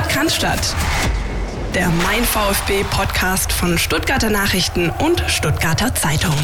Sport kann Der Mein VfB Podcast von Stuttgarter Nachrichten und Stuttgarter Zeitung.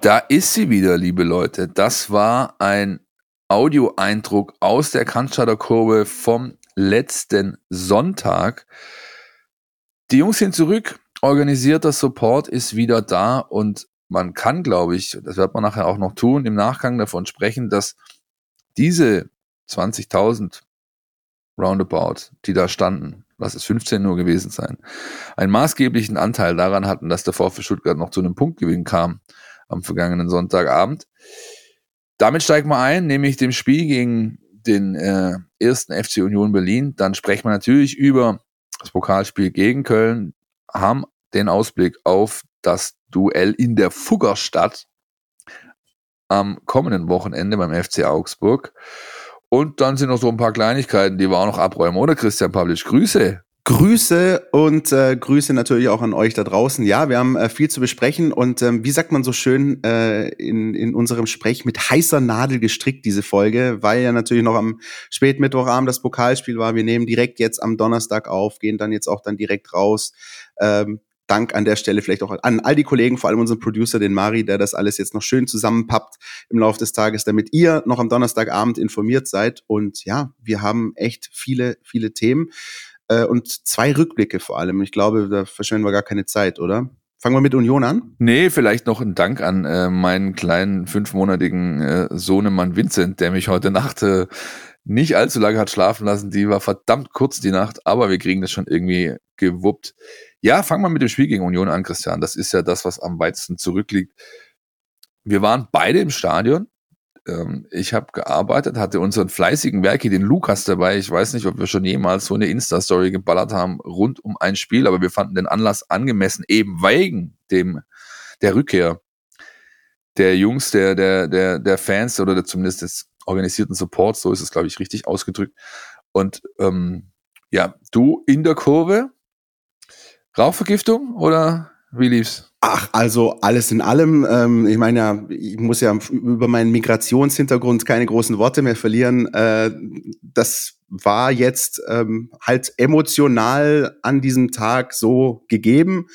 Da ist sie wieder, liebe Leute. Das war ein Audioeindruck aus der Cannstatter Kurve vom letzten Sonntag. Die Jungs sind zurück, organisierter Support ist wieder da und man kann, glaube ich, das wird man nachher auch noch tun, im Nachgang davon sprechen, dass diese 20.000 Roundabout, die da standen, lass es 15 nur gewesen sein, einen maßgeblichen Anteil daran hatten, dass der VfB Stuttgart noch zu einem Punktgewinn kam am vergangenen Sonntagabend. Damit steigen wir ein, nämlich dem Spiel gegen den äh, ersten FC Union Berlin. Dann sprechen wir natürlich über das Pokalspiel gegen Köln, haben den Ausblick auf das Duell in der Fuggerstadt am kommenden Wochenende beim FC Augsburg. Und dann sind noch so ein paar Kleinigkeiten, die wir auch noch abräumen, oder Christian Pavlic? Grüße. Grüße und äh, Grüße natürlich auch an euch da draußen. Ja, wir haben äh, viel zu besprechen und ähm, wie sagt man so schön äh, in, in unserem Sprech mit heißer Nadel gestrickt diese Folge, weil ja natürlich noch am Spätmittwochabend das Pokalspiel war. Wir nehmen direkt jetzt am Donnerstag auf, gehen dann jetzt auch dann direkt raus. Ähm, Dank an der Stelle vielleicht auch an all die Kollegen, vor allem unseren Producer, den Mari, der das alles jetzt noch schön zusammenpappt im Laufe des Tages, damit ihr noch am Donnerstagabend informiert seid. Und ja, wir haben echt viele, viele Themen äh, und zwei Rückblicke vor allem. Ich glaube, da verschwenden wir gar keine Zeit, oder? Fangen wir mit Union an? Nee, vielleicht noch ein Dank an äh, meinen kleinen fünfmonatigen äh, Sohnemann Vincent, der mich heute Nacht äh, nicht allzu lange hat schlafen lassen. Die war verdammt kurz die Nacht, aber wir kriegen das schon irgendwie gewuppt. Ja, fangen wir mit dem Spiel gegen Union an, Christian. Das ist ja das, was am weitesten zurückliegt. Wir waren beide im Stadion ähm, ich habe gearbeitet, hatte unseren fleißigen Werki, den Lukas dabei. Ich weiß nicht, ob wir schon jemals so eine Insta-Story geballert haben rund um ein Spiel, aber wir fanden den Anlass angemessen, eben wegen dem, der Rückkehr der Jungs, der, der, der, der Fans oder der, zumindest des organisierten Supports, so ist es, glaube ich, richtig ausgedrückt. Und ähm, ja, du in der Kurve, Rauchvergiftung oder wie lief's? Ach, also alles in allem. Ähm, ich meine ja, ich muss ja über meinen Migrationshintergrund keine großen Worte mehr verlieren. Äh, das war jetzt ähm, halt emotional an diesem Tag so gegeben.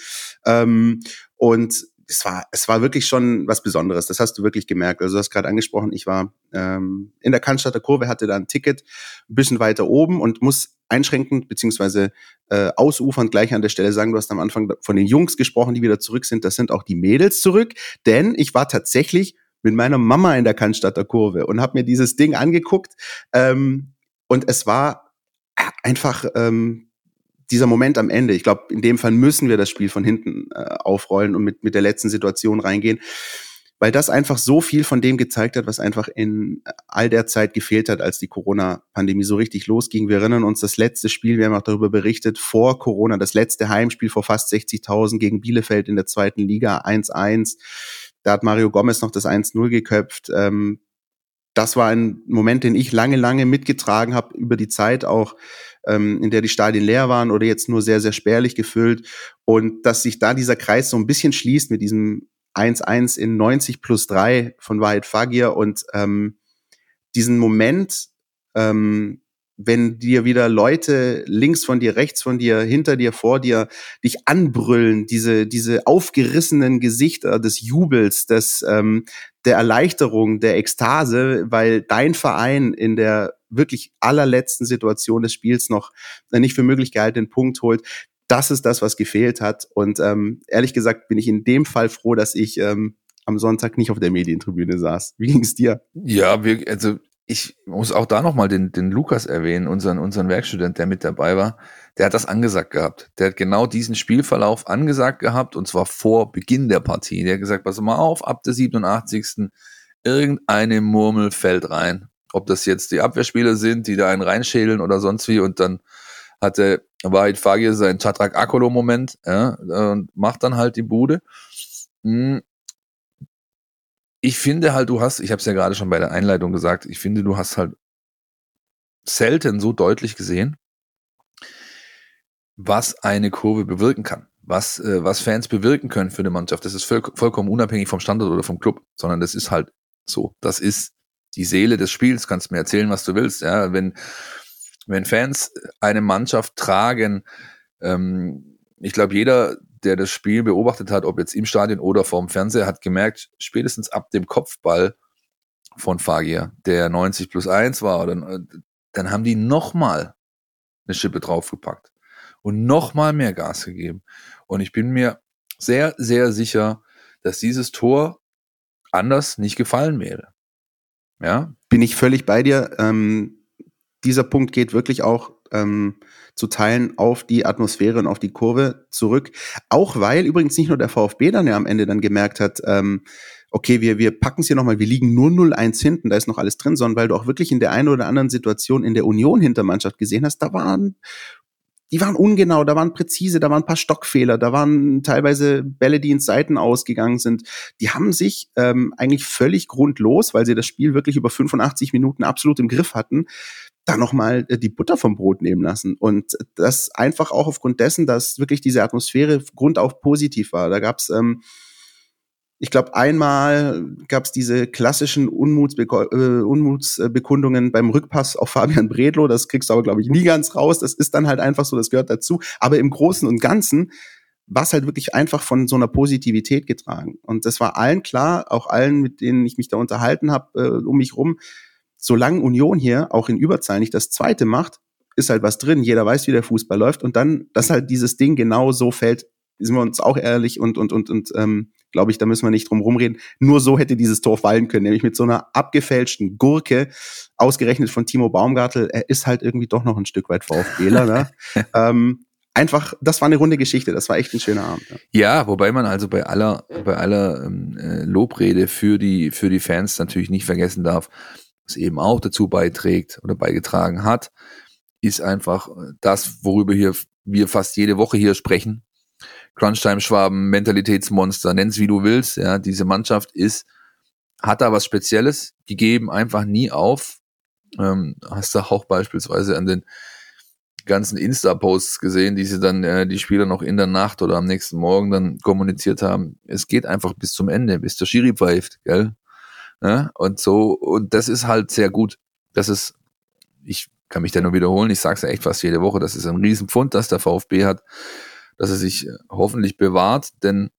Ähm, und es war, es war wirklich schon was Besonderes. Das hast du wirklich gemerkt. Also du hast gerade angesprochen, ich war ähm, in der Cannstatter Kurve, hatte da ein Ticket ein bisschen weiter oben und muss einschränkend beziehungsweise äh, ausufernd gleich an der Stelle sagen, du hast am Anfang von den Jungs gesprochen, die wieder zurück sind. Das sind auch die Mädels zurück, denn ich war tatsächlich mit meiner Mama in der Cannstatter Kurve und habe mir dieses Ding angeguckt ähm, und es war einfach ähm, dieser Moment am Ende, ich glaube, in dem Fall müssen wir das Spiel von hinten äh, aufrollen und mit, mit der letzten Situation reingehen, weil das einfach so viel von dem gezeigt hat, was einfach in all der Zeit gefehlt hat, als die Corona-Pandemie so richtig losging. Wir erinnern uns das letzte Spiel, wir haben auch darüber berichtet, vor Corona, das letzte Heimspiel vor fast 60.000 gegen Bielefeld in der zweiten Liga, 1-1. Da hat Mario Gomez noch das 1-0 geköpft. Ähm, das war ein Moment, den ich lange, lange mitgetragen habe über die Zeit auch ähm, in der die Stadien leer waren oder jetzt nur sehr, sehr spärlich gefüllt. Und dass sich da dieser Kreis so ein bisschen schließt mit diesem 1-1 in 90 plus 3 von Wahid Fagir und ähm, diesen Moment, ähm, wenn dir wieder Leute links von dir, rechts von dir, hinter dir, vor dir dich anbrüllen, diese, diese aufgerissenen Gesichter des Jubels, des, ähm, der Erleichterung, der Ekstase, weil dein Verein in der wirklich allerletzten Situation des Spiels noch nicht für möglich gehaltenen Punkt holt. Das ist das, was gefehlt hat. Und ähm, ehrlich gesagt bin ich in dem Fall froh, dass ich ähm, am Sonntag nicht auf der Medientribüne saß. Wie ging es dir? Ja, wir, also ich muss auch da nochmal den, den Lukas erwähnen, unseren, unseren Werkstudent, der mit dabei war. Der hat das angesagt gehabt. Der hat genau diesen Spielverlauf angesagt gehabt und zwar vor Beginn der Partie. Der hat gesagt, pass mal auf, ab der 87. irgendeine Murmel fällt rein. Ob das jetzt die Abwehrspieler sind, die da einen reinschädeln oder sonst wie und dann hatte Wahid Fagir seinen Chatrak Akolo-Moment ja, und macht dann halt die Bude. Hm. Ich finde halt, du hast, ich habe es ja gerade schon bei der Einleitung gesagt, ich finde, du hast halt selten so deutlich gesehen, was eine Kurve bewirken kann, was, äh, was Fans bewirken können für eine Mannschaft. Das ist voll, vollkommen unabhängig vom Standort oder vom Club, sondern das ist halt so. Das ist die Seele des Spiels. Kannst mir erzählen, was du willst. Ja, wenn, wenn Fans eine Mannschaft tragen, ähm, ich glaube, jeder, der das Spiel beobachtet hat, ob jetzt im Stadion oder vorm Fernseher, hat gemerkt, spätestens ab dem Kopfball von Fagier, der 90 plus 1 war, dann, dann haben die nochmal eine Schippe draufgepackt und nochmal mehr Gas gegeben. Und ich bin mir sehr, sehr sicher, dass dieses Tor anders nicht gefallen wäre. Ja. Bin ich völlig bei dir. Ähm, dieser Punkt geht wirklich auch ähm, zu teilen auf die Atmosphäre und auf die Kurve zurück. Auch weil übrigens nicht nur der VfB dann ja am Ende dann gemerkt hat, ähm, okay, wir, wir packen es hier nochmal, wir liegen nur 0-1 hinten, da ist noch alles drin, sondern weil du auch wirklich in der einen oder anderen Situation in der Union-Hintermannschaft gesehen hast, da waren die waren ungenau, da waren präzise, da waren ein paar Stockfehler, da waren teilweise Bälle, die ins Seiten ausgegangen sind. Die haben sich ähm, eigentlich völlig grundlos, weil sie das Spiel wirklich über 85 Minuten absolut im Griff hatten, da nochmal äh, die Butter vom Brot nehmen lassen. Und das einfach auch aufgrund dessen, dass wirklich diese Atmosphäre grundauf positiv war. Da gab's ähm, ich glaube, einmal gab es diese klassischen Unmutsbe äh, Unmutsbekundungen beim Rückpass auf Fabian Bredlo. Das kriegst du aber, glaube ich, nie ganz raus. Das ist dann halt einfach so, das gehört dazu. Aber im Großen und Ganzen war es halt wirklich einfach von so einer Positivität getragen. Und das war allen klar, auch allen, mit denen ich mich da unterhalten habe, äh, um mich rum solange Union hier auch in Überzahl nicht das zweite macht, ist halt was drin. Jeder weiß, wie der Fußball läuft. Und dann, dass halt dieses Ding genau so fällt, sind wir uns auch ehrlich und, und, und, und ähm, glaube ich, da müssen wir nicht drum rumreden. Nur so hätte dieses Tor fallen können, nämlich mit so einer abgefälschten Gurke, ausgerechnet von Timo Baumgartel. Er ist halt irgendwie doch noch ein Stück weit VfBler. Ne? ähm, einfach, das war eine runde Geschichte, das war echt ein schöner Abend. Ja, ja wobei man also bei aller, bei aller ähm, äh, Lobrede für die, für die Fans natürlich nicht vergessen darf, was eben auch dazu beiträgt oder beigetragen hat, ist einfach das, worüber hier wir fast jede Woche hier sprechen. Crunchtime-Schwaben, Mentalitätsmonster, nenn's wie du willst. Ja, diese Mannschaft ist, hat da was Spezielles, die geben einfach nie auf. Ähm, hast du auch beispielsweise an den ganzen Insta-Posts gesehen, die sie dann äh, die Spieler noch in der Nacht oder am nächsten Morgen dann kommuniziert haben. Es geht einfach bis zum Ende, bis der Schiri pfeift, gell? Ja, und so, und das ist halt sehr gut. Das ist, ich kann mich da nur wiederholen, ich sage es ja echt fast jede Woche, das ist ein Riesenpfund, das der VfB hat, dass er sich hoffentlich bewahrt, denn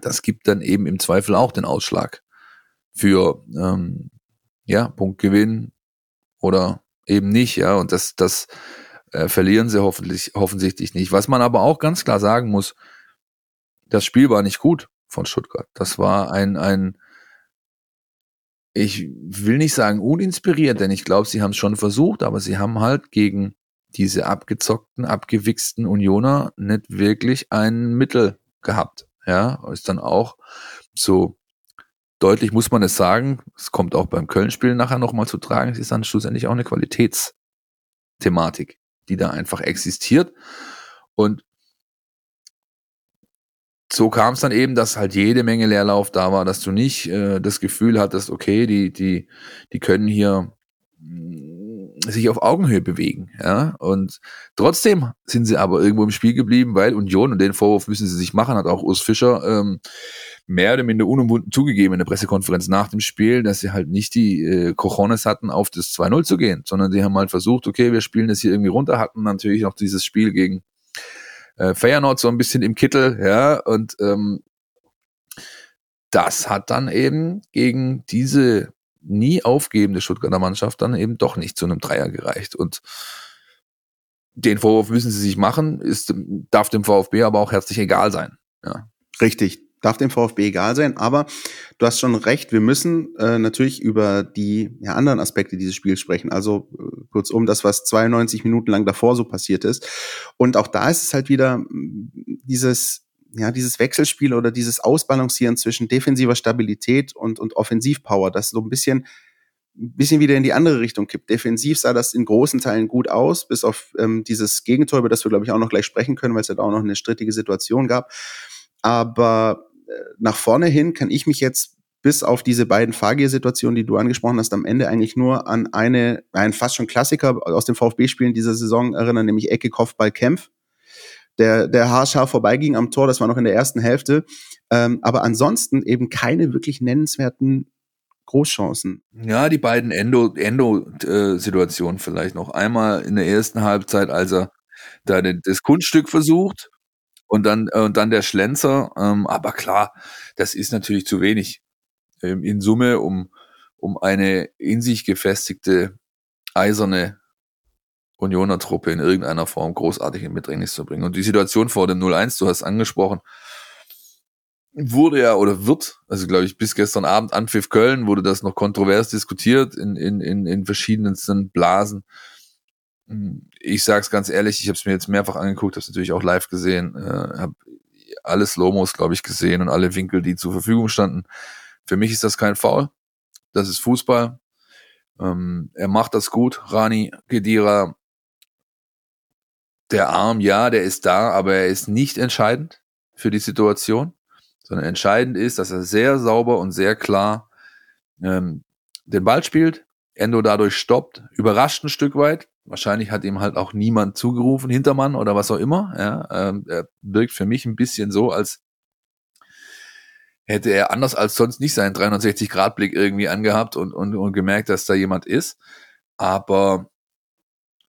das gibt dann eben im Zweifel auch den Ausschlag für ähm, ja, Punktgewinn oder eben nicht, ja, und das, das äh, verlieren sie hoffentlich, offensichtlich nicht. Was man aber auch ganz klar sagen muss, das Spiel war nicht gut von Stuttgart. Das war ein, ein ich will nicht sagen uninspiriert, denn ich glaube, sie haben es schon versucht, aber sie haben halt gegen diese abgezockten, abgewichsten Unioner nicht wirklich ein Mittel gehabt. Ja, ist dann auch so deutlich muss man es sagen. Es kommt auch beim Köln-Spiel nachher nochmal zu tragen. Es ist dann schlussendlich auch eine Qualitätsthematik, die da einfach existiert. Und so kam es dann eben, dass halt jede Menge Leerlauf da war, dass du nicht äh, das Gefühl hattest, okay, die, die, die können hier mm, sich auf Augenhöhe bewegen, ja. Und trotzdem sind sie aber irgendwo im Spiel geblieben, weil Union, und den Vorwurf müssen sie sich machen, hat auch Urs Fischer ähm, mehr oder minder unumwunden zugegeben in der Pressekonferenz nach dem Spiel, dass sie halt nicht die äh, Cojones hatten, auf das 2-0 zu gehen, sondern sie haben halt versucht, okay, wir spielen das hier irgendwie runter, hatten natürlich noch dieses Spiel gegen äh, Feyenoord so ein bisschen im Kittel, ja, und ähm, das hat dann eben gegen diese nie aufgebende Stuttgarter Mannschaft dann eben doch nicht zu einem Dreier gereicht. Und den Vorwurf müssen sie sich machen, ist, darf dem VfB aber auch herzlich egal sein. Ja. Richtig darf dem VfB egal sein. Aber du hast schon recht, wir müssen äh, natürlich über die ja, anderen Aspekte dieses Spiels sprechen. Also äh, kurzum, das, was 92 Minuten lang davor so passiert ist. Und auch da ist es halt wieder mm, dieses ja, dieses Wechselspiel oder dieses Ausbalancieren zwischen defensiver Stabilität und, und Offensivpower, das so ein bisschen, ein bisschen wieder in die andere Richtung kippt. Defensiv sah das in großen Teilen gut aus, bis auf ähm, dieses Gegentor, über das wir, glaube ich, auch noch gleich sprechen können, weil es da auch noch eine strittige Situation gab. Aber nach vorne hin kann ich mich jetzt bis auf diese beiden Fahrgear-Situationen, die du angesprochen hast, am Ende eigentlich nur an eine, ein fast schon Klassiker aus den VfB-Spielen dieser Saison erinnern, nämlich Ecke, Kopfball, Kämpf. Der, der haarscharf vorbeiging am Tor, das war noch in der ersten Hälfte. Ähm, aber ansonsten eben keine wirklich nennenswerten Großchancen. Ja, die beiden Endo-Situationen Endo, äh, vielleicht noch. Einmal in der ersten Halbzeit, als er da das Kunststück versucht und dann, äh, und dann der Schlenzer. Ähm, aber klar, das ist natürlich zu wenig ähm, in Summe, um, um eine in sich gefestigte eiserne Unioner Truppe in irgendeiner Form großartig in Bedrängnis zu bringen. Und die Situation vor dem 0-1, du hast angesprochen, wurde ja oder wird, also glaube ich, bis gestern Abend Anpfiff Köln wurde das noch kontrovers diskutiert in, in, in, in verschiedensten Blasen. Ich sage es ganz ehrlich, ich habe es mir jetzt mehrfach angeguckt, habe es natürlich auch live gesehen, äh, habe alle Slomos, glaube ich, gesehen und alle Winkel, die zur Verfügung standen. Für mich ist das kein Foul. Das ist Fußball. Ähm, er macht das gut. Rani Gedira, der Arm, ja, der ist da, aber er ist nicht entscheidend für die Situation sondern entscheidend ist, dass er sehr sauber und sehr klar ähm, den Ball spielt, Endo dadurch stoppt, überrascht ein Stück weit. Wahrscheinlich hat ihm halt auch niemand zugerufen, Hintermann oder was auch immer. Ja, ähm, er wirkt für mich ein bisschen so, als hätte er anders als sonst nicht seinen 360-Grad-Blick irgendwie angehabt und, und, und gemerkt, dass da jemand ist. Aber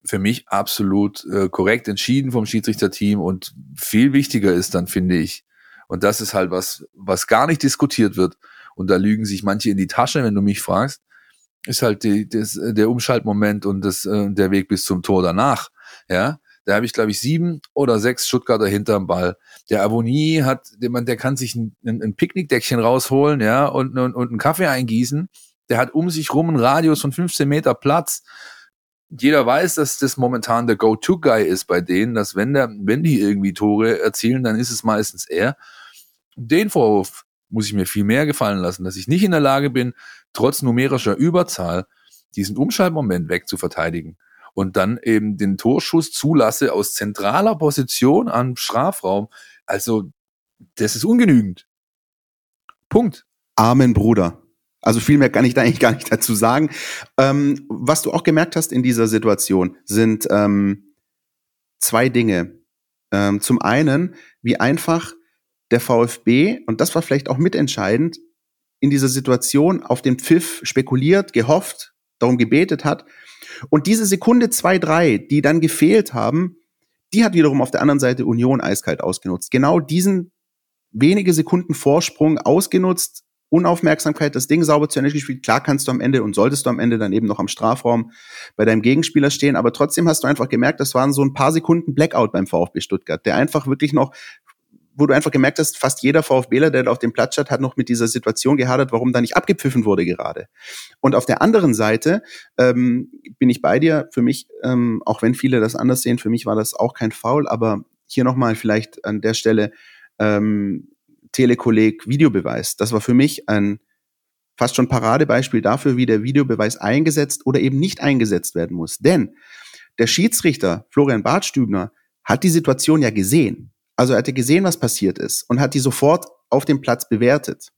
für mich absolut äh, korrekt entschieden vom Schiedsrichterteam und viel wichtiger ist dann, finde ich, und das ist halt was, was gar nicht diskutiert wird. Und da lügen sich manche in die Tasche, wenn du mich fragst. Ist halt die, das, der Umschaltmoment und das, äh, der Weg bis zum Tor danach. Ja, da habe ich, glaube ich, sieben oder sechs Stuttgarter hinterm Ball. Der Abonnie hat, der, der kann sich ein, ein Picknickdeckchen rausholen, ja, und, und, und einen Kaffee eingießen. Der hat um sich rum einen Radius von 15 Meter Platz jeder weiß, dass das momentan der Go-To-Guy ist bei denen, dass wenn der, wenn die irgendwie Tore erzielen, dann ist es meistens er. Den Vorwurf muss ich mir viel mehr gefallen lassen, dass ich nicht in der Lage bin, trotz numerischer Überzahl diesen Umschaltmoment wegzuverteidigen und dann eben den Torschuss zulasse aus zentraler Position am Strafraum. Also, das ist ungenügend. Punkt. Amen, Bruder. Also viel mehr kann ich da eigentlich gar nicht dazu sagen. Ähm, was du auch gemerkt hast in dieser Situation sind ähm, zwei Dinge. Ähm, zum einen, wie einfach der VfB, und das war vielleicht auch mitentscheidend, in dieser Situation auf den Pfiff spekuliert, gehofft, darum gebetet hat. Und diese Sekunde zwei, drei, die dann gefehlt haben, die hat wiederum auf der anderen Seite Union eiskalt ausgenutzt. Genau diesen wenige Sekunden Vorsprung ausgenutzt, Unaufmerksamkeit, das Ding sauber zu Ende gespielt. Klar kannst du am Ende und solltest du am Ende dann eben noch am Strafraum bei deinem Gegenspieler stehen, aber trotzdem hast du einfach gemerkt, das waren so ein paar Sekunden Blackout beim VfB Stuttgart, der einfach wirklich noch wo du einfach gemerkt hast, fast jeder VfBler, der da auf dem Platz stand, hat noch mit dieser Situation gehadert, warum da nicht abgepfiffen wurde gerade. Und auf der anderen Seite ähm, bin ich bei dir. Für mich, ähm, auch wenn viele das anders sehen, für mich war das auch kein Foul, aber hier nochmal vielleicht an der Stelle ähm, Telekolleg Videobeweis. Das war für mich ein fast schon Paradebeispiel dafür, wie der Videobeweis eingesetzt oder eben nicht eingesetzt werden muss. Denn der Schiedsrichter Florian Bartstübner hat die Situation ja gesehen. Also er hatte gesehen, was passiert ist und hat die sofort auf dem Platz bewertet.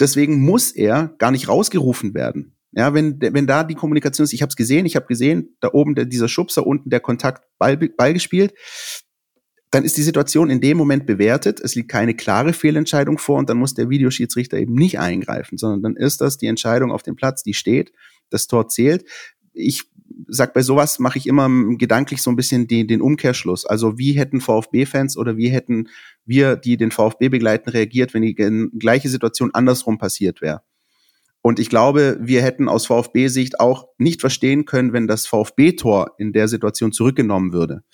Deswegen muss er gar nicht rausgerufen werden. Ja, wenn, wenn da die Kommunikation ist, ich habe es gesehen, ich habe gesehen, da oben der, dieser Schubser, unten der Kontakt Ball, Ball gespielt, dann ist die Situation in dem Moment bewertet. Es liegt keine klare Fehlentscheidung vor und dann muss der Videoschiedsrichter eben nicht eingreifen, sondern dann ist das die Entscheidung auf dem Platz, die steht, das Tor zählt. Ich sag bei sowas mache ich immer gedanklich so ein bisschen die, den Umkehrschluss. Also wie hätten VfB-Fans oder wie hätten wir, die den VfB begleiten, reagiert, wenn die gleiche Situation andersrum passiert wäre? Und ich glaube, wir hätten aus VfB-Sicht auch nicht verstehen können, wenn das VfB-Tor in der Situation zurückgenommen würde.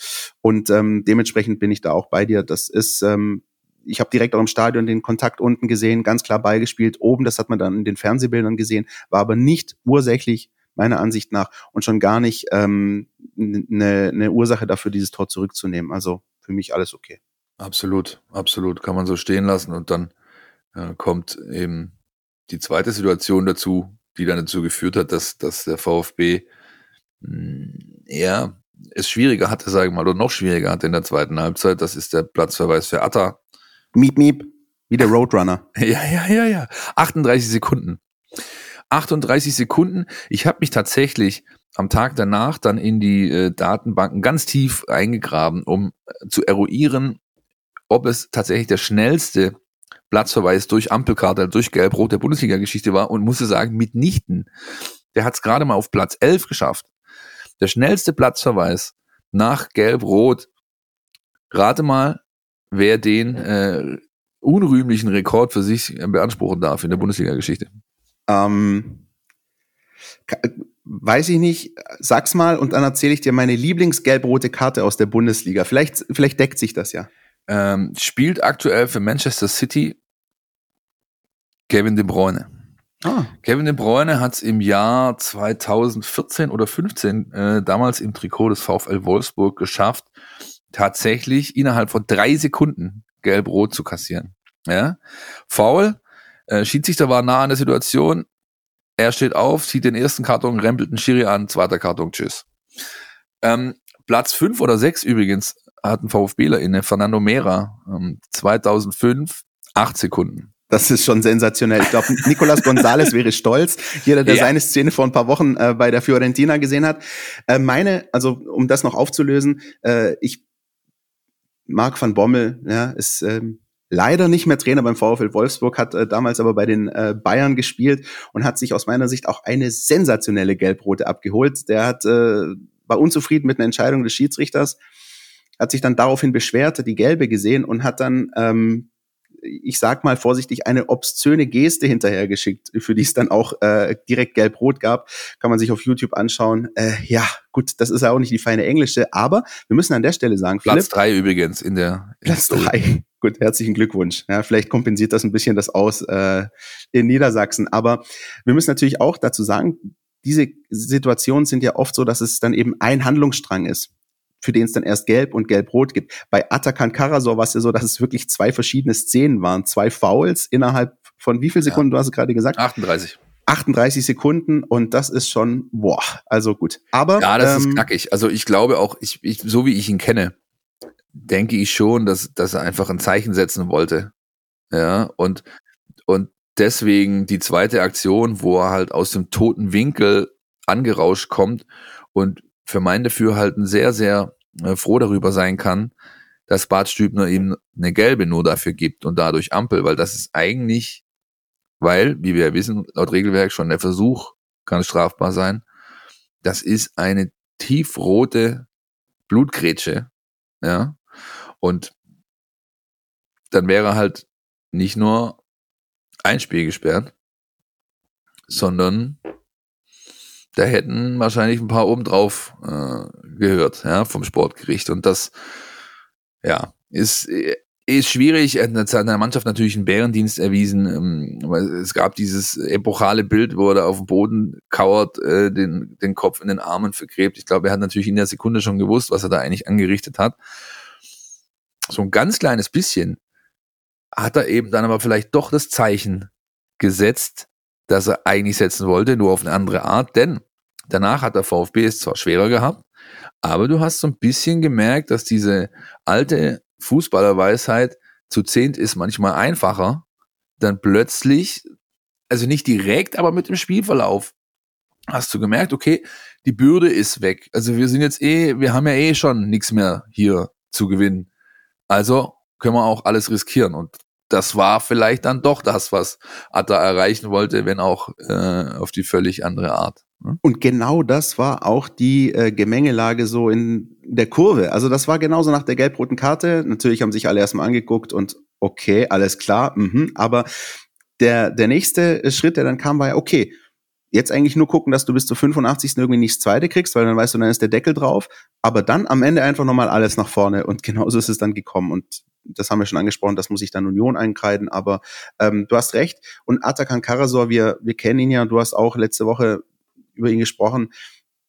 Und ähm, dementsprechend bin ich da auch bei dir. Das ist, ähm, ich habe direkt auch im Stadion den Kontakt unten gesehen, ganz klar beigespielt. Oben, das hat man dann in den Fernsehbildern gesehen, war aber nicht ursächlich meiner Ansicht nach und schon gar nicht ähm, eine, ne Ursache dafür, dieses Tor zurückzunehmen. Also für mich alles okay. Absolut, absolut. Kann man so stehen lassen und dann äh, kommt eben die zweite Situation dazu, die dann dazu geführt hat, dass, dass der VfB ja, hm, es schwieriger hatte, sagen wir mal, oder noch schwieriger hatte in der zweiten Halbzeit. Das ist der Platzverweis für Atta. Miep, miep. Wie der Roadrunner. Ja, ja, ja, ja. 38 Sekunden. 38 Sekunden. Ich habe mich tatsächlich am Tag danach dann in die äh, Datenbanken ganz tief eingegraben, um äh, zu eruieren, ob es tatsächlich der schnellste Platzverweis durch Ampelkarte, durch Gelb-Rot der Bundesliga-Geschichte war und musste sagen, mitnichten. Der hat es gerade mal auf Platz 11 geschafft. Der schnellste Platzverweis nach Gelb-Rot. Rate mal, wer den äh, unrühmlichen Rekord für sich beanspruchen darf in der Bundesliga-Geschichte. Ähm, weiß ich nicht, sag's mal und dann erzähle ich dir meine Lieblingsgelb-rote Karte aus der Bundesliga. Vielleicht, vielleicht deckt sich das ja. Ähm, spielt aktuell für Manchester City Kevin De Bruyne. Ah. Kevin De Bruyne hat es im Jahr 2014 oder 15 äh, damals im Trikot des VfL Wolfsburg geschafft, tatsächlich innerhalb von drei Sekunden gelb-rot zu kassieren. Ja? Foul, äh, Schiedsrichter war nah an der Situation, er steht auf, zieht den ersten Karton, rempelt einen Schiri an, zweiter Karton, tschüss. Ähm, Platz fünf oder sechs übrigens hat ein VfBler inne, Fernando Mera, ähm, 2005, acht Sekunden. Das ist schon sensationell. Ich glaube, Nicolas Gonzalez wäre stolz. Jeder, der ja. seine Szene vor ein paar Wochen äh, bei der Fiorentina gesehen hat. Äh, meine, also um das noch aufzulösen, äh, ich Marc van Bommel, ja, ist ähm, leider nicht mehr Trainer beim VfL Wolfsburg, hat äh, damals aber bei den äh, Bayern gespielt und hat sich aus meiner Sicht auch eine sensationelle Gelbrote abgeholt. Der hat äh, war unzufrieden mit einer Entscheidung des Schiedsrichters, hat sich dann daraufhin beschwert, hat die gelbe gesehen und hat dann ähm, ich sag mal vorsichtig, eine obszöne Geste hinterhergeschickt, für die es dann auch äh, direkt gelb-rot gab. Kann man sich auf YouTube anschauen. Äh, ja, gut, das ist ja auch nicht die feine englische, aber wir müssen an der Stelle sagen, Platz Philipp, drei übrigens in der Platz drei. Gut, herzlichen Glückwunsch. Ja, vielleicht kompensiert das ein bisschen das aus äh, in Niedersachsen. Aber wir müssen natürlich auch dazu sagen, diese Situationen sind ja oft so, dass es dann eben ein Handlungsstrang ist für den es dann erst gelb und gelb-rot gibt. Bei Atakan Karasor war es ja so, dass es wirklich zwei verschiedene Szenen waren. Zwei Fouls innerhalb von wie viel Sekunden, ja. du hast es gerade gesagt? 38. 38 Sekunden und das ist schon, boah, also gut. Aber. Ja, das ähm, ist knackig. Also ich glaube auch, ich, ich, so wie ich ihn kenne, denke ich schon, dass, dass er einfach ein Zeichen setzen wollte. Ja, und, und deswegen die zweite Aktion, wo er halt aus dem toten Winkel angerauscht kommt und für mein Dafürhalten sehr, sehr äh, froh darüber sein kann, dass Bart Stübner ihm eine gelbe nur dafür gibt und dadurch Ampel, weil das ist eigentlich, weil, wie wir wissen, laut Regelwerk schon der Versuch kann strafbar sein. Das ist eine tiefrote Blutgrätsche, ja. Und dann wäre halt nicht nur ein Spiel gesperrt, sondern da hätten wahrscheinlich ein paar obendrauf äh, gehört, ja, vom Sportgericht. Und das, ja, ist, ist schwierig. Er hat seiner Mannschaft natürlich einen Bärendienst erwiesen. Ähm, es gab dieses epochale Bild, wo er da auf dem Boden kauert, äh, den, den Kopf in den Armen vergräbt. Ich glaube, er hat natürlich in der Sekunde schon gewusst, was er da eigentlich angerichtet hat. So ein ganz kleines bisschen hat er eben dann aber vielleicht doch das Zeichen gesetzt, das er eigentlich setzen wollte, nur auf eine andere Art, denn danach hat der VfB es zwar schwerer gehabt, aber du hast so ein bisschen gemerkt, dass diese alte Fußballerweisheit zu zehnt ist manchmal einfacher, dann plötzlich, also nicht direkt, aber mit dem Spielverlauf, hast du gemerkt, okay, die Bürde ist weg. Also wir sind jetzt eh, wir haben ja eh schon nichts mehr hier zu gewinnen. Also können wir auch alles riskieren. Und das war vielleicht dann doch das, was Atta erreichen wollte, wenn auch äh, auf die völlig andere Art. Ne? Und genau das war auch die äh, Gemengelage so in der Kurve. Also das war genauso nach der gelb-roten Karte. Natürlich haben sich alle erstmal angeguckt und okay, alles klar, mhm. aber der, der nächste Schritt, der dann kam, war ja, okay, jetzt eigentlich nur gucken, dass du bis zur 85. irgendwie nichts zweite kriegst, weil dann weißt du, dann ist der Deckel drauf. Aber dann am Ende einfach nochmal alles nach vorne. Und genauso ist es dann gekommen. Und das haben wir schon angesprochen, das muss ich dann Union einkreiden, aber ähm, du hast recht. Und Atakan Karasor, wir, wir kennen ihn ja, du hast auch letzte Woche über ihn gesprochen.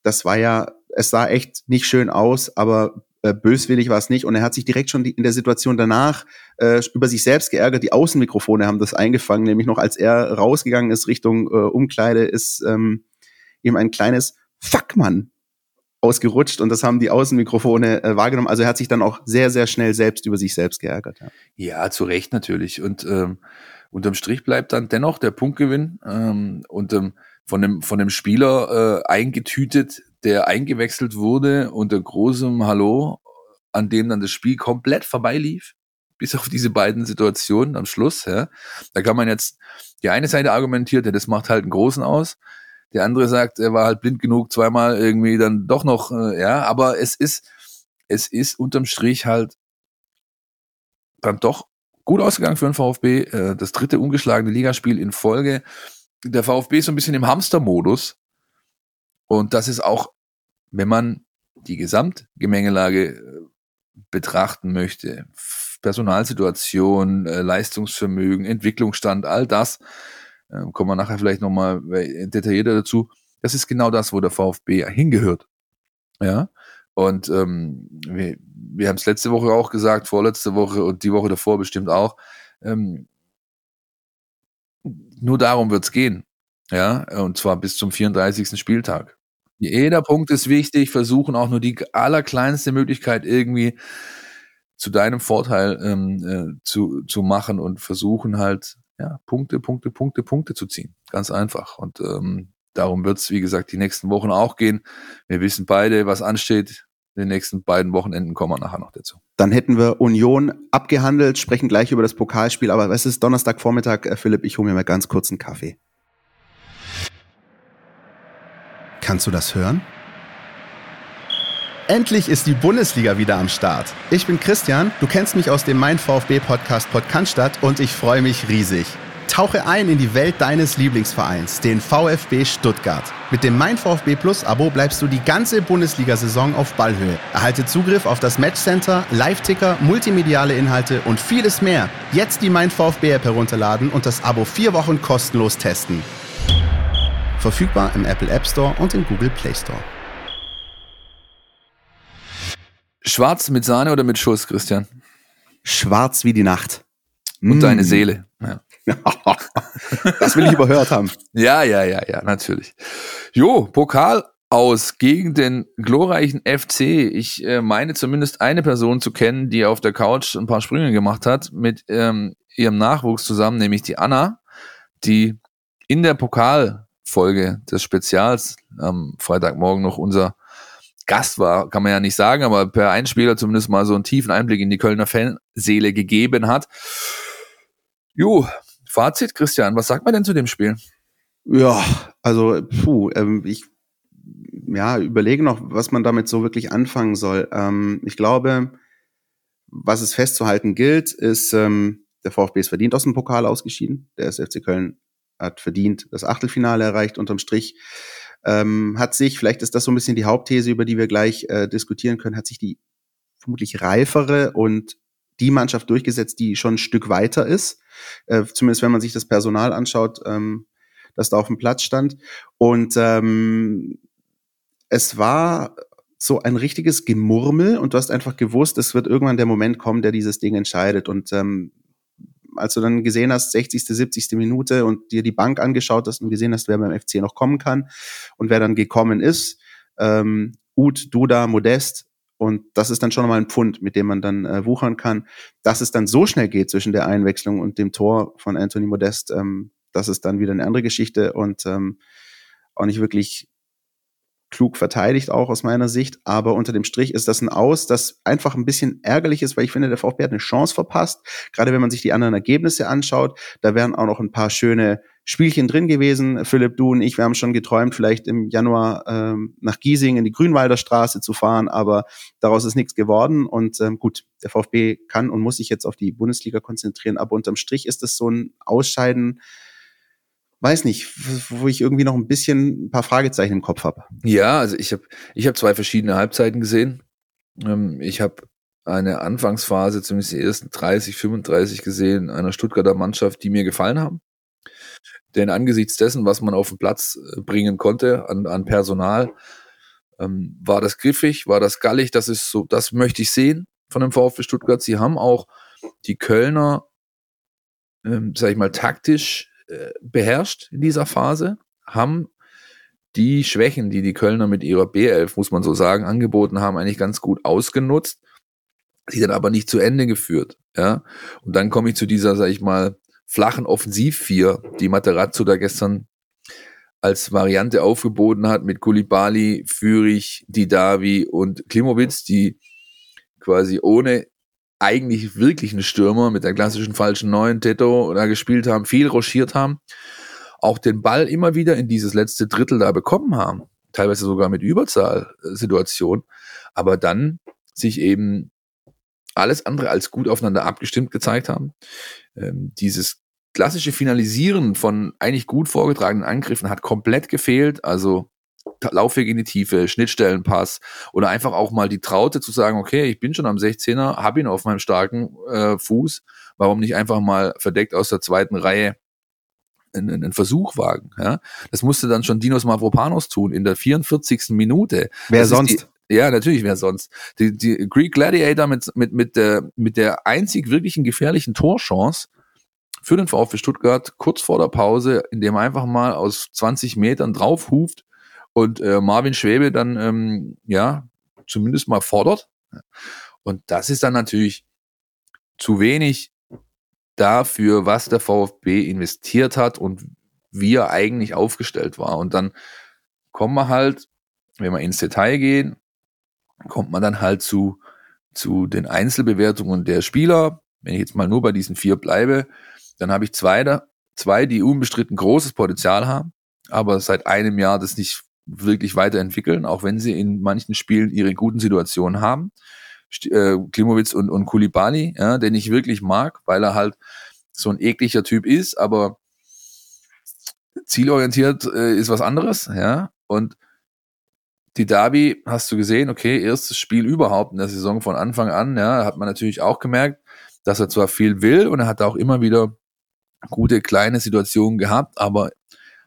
Das war ja, es sah echt nicht schön aus, aber äh, böswillig war es nicht. Und er hat sich direkt schon die, in der Situation danach äh, über sich selbst geärgert. Die Außenmikrofone haben das eingefangen, nämlich noch als er rausgegangen ist Richtung äh, Umkleide, ist ähm, ihm ein kleines Fuck, Mann ausgerutscht und das haben die Außenmikrofone äh, wahrgenommen. Also er hat sich dann auch sehr, sehr schnell selbst über sich selbst geärgert. Ja, ja zu Recht natürlich. Und ähm, unterm Strich bleibt dann dennoch der Punktgewinn ähm, und ähm, von dem, von dem Spieler äh, eingetütet, der eingewechselt wurde unter großem Hallo, an dem dann das Spiel komplett vorbeilief, bis auf diese beiden Situationen am Schluss. Ja. Da kann man jetzt, die eine Seite argumentiert, ja, das macht halt einen Großen aus. Der andere sagt, er war halt blind genug, zweimal irgendwie dann doch noch, äh, ja, aber es ist, es ist unterm Strich halt dann doch gut ausgegangen für den VfB. Äh, das dritte ungeschlagene Ligaspiel in Folge. Der VfB ist so ein bisschen im Hamstermodus. Und das ist auch, wenn man die Gesamtgemengelage äh, betrachten möchte, Personalsituation, äh, Leistungsvermögen, Entwicklungsstand, all das, äh, kommen wir nachher vielleicht nochmal detaillierter dazu. Das ist genau das, wo der VfB hingehört. Ja. Und ähm, wir, wir haben es letzte Woche auch gesagt, vorletzte Woche und die Woche davor bestimmt auch. Ähm, nur darum wird es gehen. Ja, und zwar bis zum 34. Spieltag. Jeder Punkt ist wichtig, versuchen auch nur die allerkleinste Möglichkeit irgendwie zu deinem Vorteil ähm, äh, zu, zu machen und versuchen halt, ja, Punkte, Punkte, Punkte, Punkte zu ziehen. Ganz einfach. Und ähm, darum wird es, wie gesagt, die nächsten Wochen auch gehen. Wir wissen beide, was ansteht. In den nächsten beiden Wochenenden kommen wir nachher noch dazu. Dann hätten wir Union abgehandelt, sprechen gleich über das Pokalspiel. Aber es ist Donnerstagvormittag, äh, Philipp, ich hole mir mal ganz kurz einen Kaffee. Kannst du das hören? Endlich ist die Bundesliga wieder am Start. Ich bin Christian, du kennst mich aus dem Mein VfB Podcast Podcast und ich freue mich riesig. Tauche ein in die Welt deines Lieblingsvereins, den VfB Stuttgart. Mit dem Mein VfB Plus Abo bleibst du die ganze Bundesliga-Saison auf Ballhöhe. Erhalte Zugriff auf das Matchcenter, Live-Ticker, multimediale Inhalte und vieles mehr. Jetzt die Mein VfB App herunterladen und das Abo vier Wochen kostenlos testen. Verfügbar im Apple App Store und im Google Play Store. Schwarz mit Sahne oder mit Schuss, Christian? Schwarz wie die Nacht. Und mm. deine Seele. Ja. das will ich überhört haben. Ja, ja, ja, ja, natürlich. Jo, Pokal aus gegen den glorreichen FC. Ich äh, meine zumindest eine Person zu kennen, die auf der Couch ein paar Sprünge gemacht hat mit ähm, ihrem Nachwuchs zusammen, nämlich die Anna, die in der Pokal Folge des Spezials am Freitagmorgen noch unser Gast war, kann man ja nicht sagen, aber per Einspieler zumindest mal so einen tiefen Einblick in die Kölner Fanseele gegeben hat. Jo, Fazit, Christian, was sagt man denn zu dem Spiel? Ja, also, puh, ähm, ich ja, überlege noch, was man damit so wirklich anfangen soll. Ähm, ich glaube, was es festzuhalten gilt, ist, ähm, der VfB ist verdient aus dem Pokal ausgeschieden. Der SFC Köln hat verdient das Achtelfinale erreicht unterm Strich. Ähm, hat sich, vielleicht ist das so ein bisschen die Hauptthese, über die wir gleich äh, diskutieren können, hat sich die vermutlich reifere und die Mannschaft durchgesetzt, die schon ein Stück weiter ist. Äh, zumindest wenn man sich das Personal anschaut, ähm, das da auf dem Platz stand. Und ähm, es war so ein richtiges Gemurmel und du hast einfach gewusst, es wird irgendwann der Moment kommen, der dieses Ding entscheidet. Und ähm, als du dann gesehen hast, 60., 70. Minute und dir die Bank angeschaut hast und gesehen hast, wer beim FC noch kommen kann und wer dann gekommen ist, ähm, Ud, Duda, Modest, und das ist dann schon mal ein Pfund, mit dem man dann äh, wuchern kann. Dass es dann so schnell geht zwischen der Einwechslung und dem Tor von Anthony Modest, ähm, das ist dann wieder eine andere Geschichte und ähm, auch nicht wirklich klug verteidigt, auch aus meiner Sicht. Aber unter dem Strich ist das ein Aus, das einfach ein bisschen ärgerlich ist, weil ich finde, der VfB hat eine Chance verpasst. Gerade wenn man sich die anderen Ergebnisse anschaut, da wären auch noch ein paar schöne Spielchen drin gewesen. Philipp, du und ich, wir haben schon geträumt, vielleicht im Januar ähm, nach Giesing in die Grünwalder Straße zu fahren, aber daraus ist nichts geworden. Und ähm, gut, der VfB kann und muss sich jetzt auf die Bundesliga konzentrieren. Aber unterm Strich ist es so ein Ausscheiden, weiß nicht, wo ich irgendwie noch ein bisschen ein paar Fragezeichen im Kopf habe. Ja, also ich habe ich hab zwei verschiedene Halbzeiten gesehen. Ähm, ich habe eine Anfangsphase, zumindest die ersten 30, 35 gesehen, einer Stuttgarter Mannschaft, die mir gefallen haben. Denn angesichts dessen, was man auf den Platz äh, bringen konnte an, an Personal, ähm, war das griffig, war das gallig, das ist so, das möchte ich sehen von dem VfB Stuttgart. Sie haben auch die Kölner, ähm, sag ich mal, taktisch beherrscht in dieser Phase, haben die Schwächen, die die Kölner mit ihrer B11, muss man so sagen, angeboten haben, eigentlich ganz gut ausgenutzt, sie dann aber nicht zu Ende geführt. Ja? Und dann komme ich zu dieser, sag ich mal, flachen Offensiv-Vier, die Materazzo da gestern als Variante aufgeboten hat mit Kulibali, Fürich, Didavi und Klimowitz, die quasi ohne eigentlich wirklichen Stürmer mit der klassischen falschen neuen Teto da gespielt haben, viel rochiert haben, auch den Ball immer wieder in dieses letzte Drittel da bekommen haben, teilweise sogar mit Überzahlsituation, aber dann sich eben alles andere als gut aufeinander abgestimmt gezeigt haben. Ähm, dieses klassische Finalisieren von eigentlich gut vorgetragenen Angriffen hat komplett gefehlt. Also Laufweg in die Tiefe, Schnittstellenpass oder einfach auch mal die Traute zu sagen, okay, ich bin schon am 16er, habe ihn auf meinem starken äh, Fuß, warum nicht einfach mal verdeckt aus der zweiten Reihe einen, einen Versuch wagen. Ja? Das musste dann schon Dinos Mavropanos tun in der 44. Minute. Wer das sonst? Die, ja, natürlich, wer sonst. Die, die Greek Gladiator mit, mit, mit, der, mit der einzig wirklichen gefährlichen Torchance für den VfB Stuttgart kurz vor der Pause, indem er einfach mal aus 20 Metern draufhuft und äh, Marvin Schwebe dann, ähm, ja, zumindest mal fordert. Und das ist dann natürlich zu wenig dafür, was der VfB investiert hat und wie er eigentlich aufgestellt war. Und dann kommen wir halt, wenn wir ins Detail gehen, kommt man dann halt zu, zu den Einzelbewertungen der Spieler. Wenn ich jetzt mal nur bei diesen vier bleibe, dann habe ich zwei, zwei, die unbestritten großes Potenzial haben, aber seit einem Jahr das nicht wirklich weiterentwickeln, auch wenn sie in manchen Spielen ihre guten Situationen haben. Äh, Klimowitz und, und Kulibali, ja, den ich wirklich mag, weil er halt so ein ekliger Typ ist, aber zielorientiert äh, ist was anderes, ja. Und die Derby hast du gesehen, okay, erstes Spiel überhaupt in der Saison von Anfang an, ja, hat man natürlich auch gemerkt, dass er zwar viel will und er hat auch immer wieder gute kleine Situationen gehabt, aber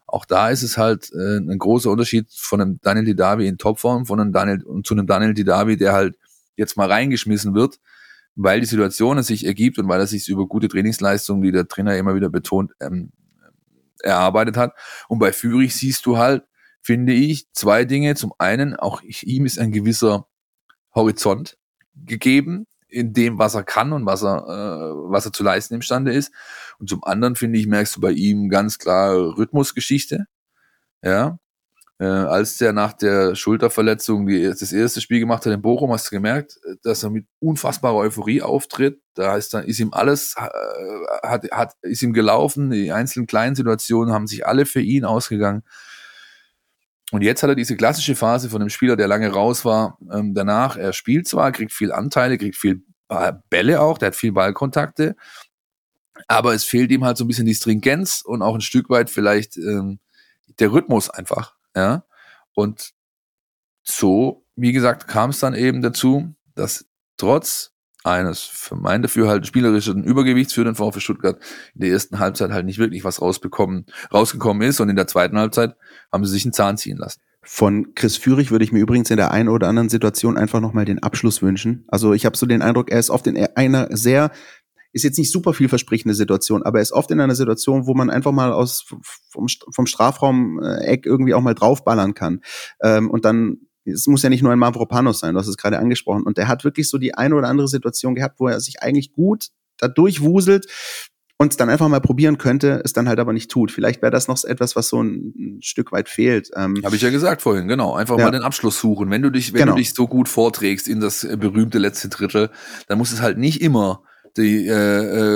auch da ist es halt äh, ein großer Unterschied von einem Daniel Didavi in Topform von einem Daniel und zu einem Daniel Didavi, der halt jetzt mal reingeschmissen wird, weil die Situation es sich ergibt und weil er sich über gute Trainingsleistungen, die der Trainer immer wieder betont, ähm, erarbeitet hat. Und bei Fürich siehst du halt, finde ich, zwei Dinge. Zum einen, auch ihm ist ein gewisser Horizont gegeben in dem, was er kann und was er, äh, was er zu leisten imstande ist. Und zum anderen, finde ich, merkst du bei ihm ganz klar Rhythmusgeschichte. Ja. Äh, als der nach der Schulterverletzung die, das erste Spiel gemacht hat in Bochum, hast du gemerkt, dass er mit unfassbarer Euphorie auftritt. Da ist dann, ist ihm alles, äh, hat, hat, ist ihm gelaufen. Die einzelnen kleinen Situationen haben sich alle für ihn ausgegangen. Und jetzt hat er diese klassische Phase von einem Spieler, der lange raus war. Ähm, danach, er spielt zwar, kriegt viel Anteile, kriegt viel Bälle auch, der hat viel Ballkontakte, aber es fehlt ihm halt so ein bisschen die Stringenz und auch ein Stück weit vielleicht ähm, der Rhythmus einfach. Ja. Und so, wie gesagt, kam es dann eben dazu, dass trotz eines für mein Dafürhalten spielerischen Übergewichts für den VfB Stuttgart in der ersten Halbzeit halt nicht wirklich was rausbekommen, rausgekommen ist und in der zweiten Halbzeit haben sie sich einen Zahn ziehen lassen. Von Chris Führig würde ich mir übrigens in der einen oder anderen Situation einfach nochmal den Abschluss wünschen. Also ich habe so den Eindruck, er ist oft in einer sehr, ist jetzt nicht super vielversprechende Situation, aber er ist oft in einer Situation, wo man einfach mal aus vom, vom Strafraum-Eck irgendwie auch mal draufballern kann. Ähm, und dann es muss ja nicht nur ein Mavropanos sein, du hast es gerade angesprochen. Und der hat wirklich so die eine oder andere Situation gehabt, wo er sich eigentlich gut da durchwuselt und dann einfach mal probieren könnte, es dann halt aber nicht tut. Vielleicht wäre das noch etwas, was so ein, ein Stück weit fehlt. Ähm, Habe ich ja gesagt vorhin, genau. Einfach ja. mal den Abschluss suchen. Wenn du dich, wenn genau. du dich so gut vorträgst in das berühmte letzte Drittel, dann muss es halt nicht immer die äh,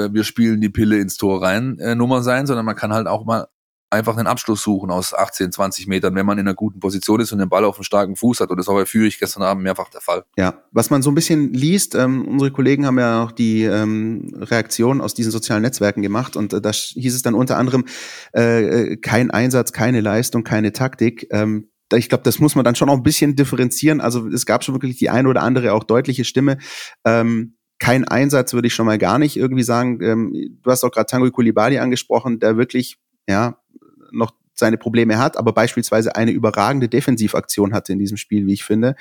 äh, wir spielen die Pille ins Tor rein äh, Nummer sein, sondern man kann halt auch mal einfach einen Abschluss suchen aus 18, 20 Metern, wenn man in einer guten Position ist und den Ball auf einem starken Fuß hat. Und das war bei Fürich gestern Abend mehrfach der Fall. Ja, was man so ein bisschen liest, ähm, unsere Kollegen haben ja auch die ähm, Reaktion aus diesen sozialen Netzwerken gemacht und äh, da hieß es dann unter anderem, äh, kein Einsatz, keine Leistung, keine Taktik. Ähm, ich glaube, das muss man dann schon auch ein bisschen differenzieren. Also es gab schon wirklich die eine oder andere auch deutliche Stimme. Ähm, kein Einsatz würde ich schon mal gar nicht irgendwie sagen. Ähm, du hast auch gerade Tango Kulibali angesprochen, der wirklich ja noch seine Probleme hat, aber beispielsweise eine überragende Defensivaktion hatte in diesem Spiel, wie ich finde,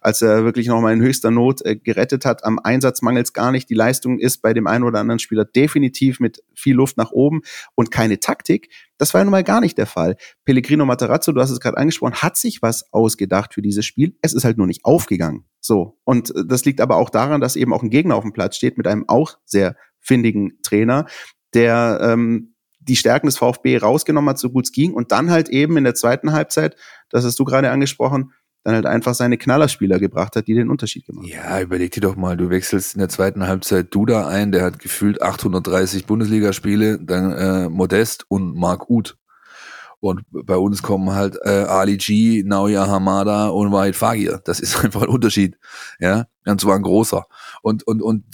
als er wirklich nochmal in höchster Not äh, gerettet hat. Am Einsatz mangels gar nicht. Die Leistung ist bei dem einen oder anderen Spieler definitiv mit viel Luft nach oben und keine Taktik. Das war ja nun mal gar nicht der Fall. Pellegrino Materazzo, du hast es gerade angesprochen, hat sich was ausgedacht für dieses Spiel. Es ist halt nur nicht aufgegangen. So. Und äh, das liegt aber auch daran, dass eben auch ein Gegner auf dem Platz steht mit einem auch sehr findigen Trainer, der ähm, die Stärken des VfB rausgenommen hat, so gut es ging. Und dann halt eben in der zweiten Halbzeit, das hast du gerade angesprochen, dann halt einfach seine Knallerspieler gebracht hat, die den Unterschied gemacht haben. Ja, überleg dir doch mal, du wechselst in der zweiten Halbzeit Duda ein, der hat gefühlt 830 Bundesligaspiele, dann äh, Modest und Marc Uth. Und bei uns kommen halt äh, Ali G, Naoya Hamada und Wahid Fagir. Das ist einfach ein Unterschied. Ja, und zwar ein großer. Und, und, und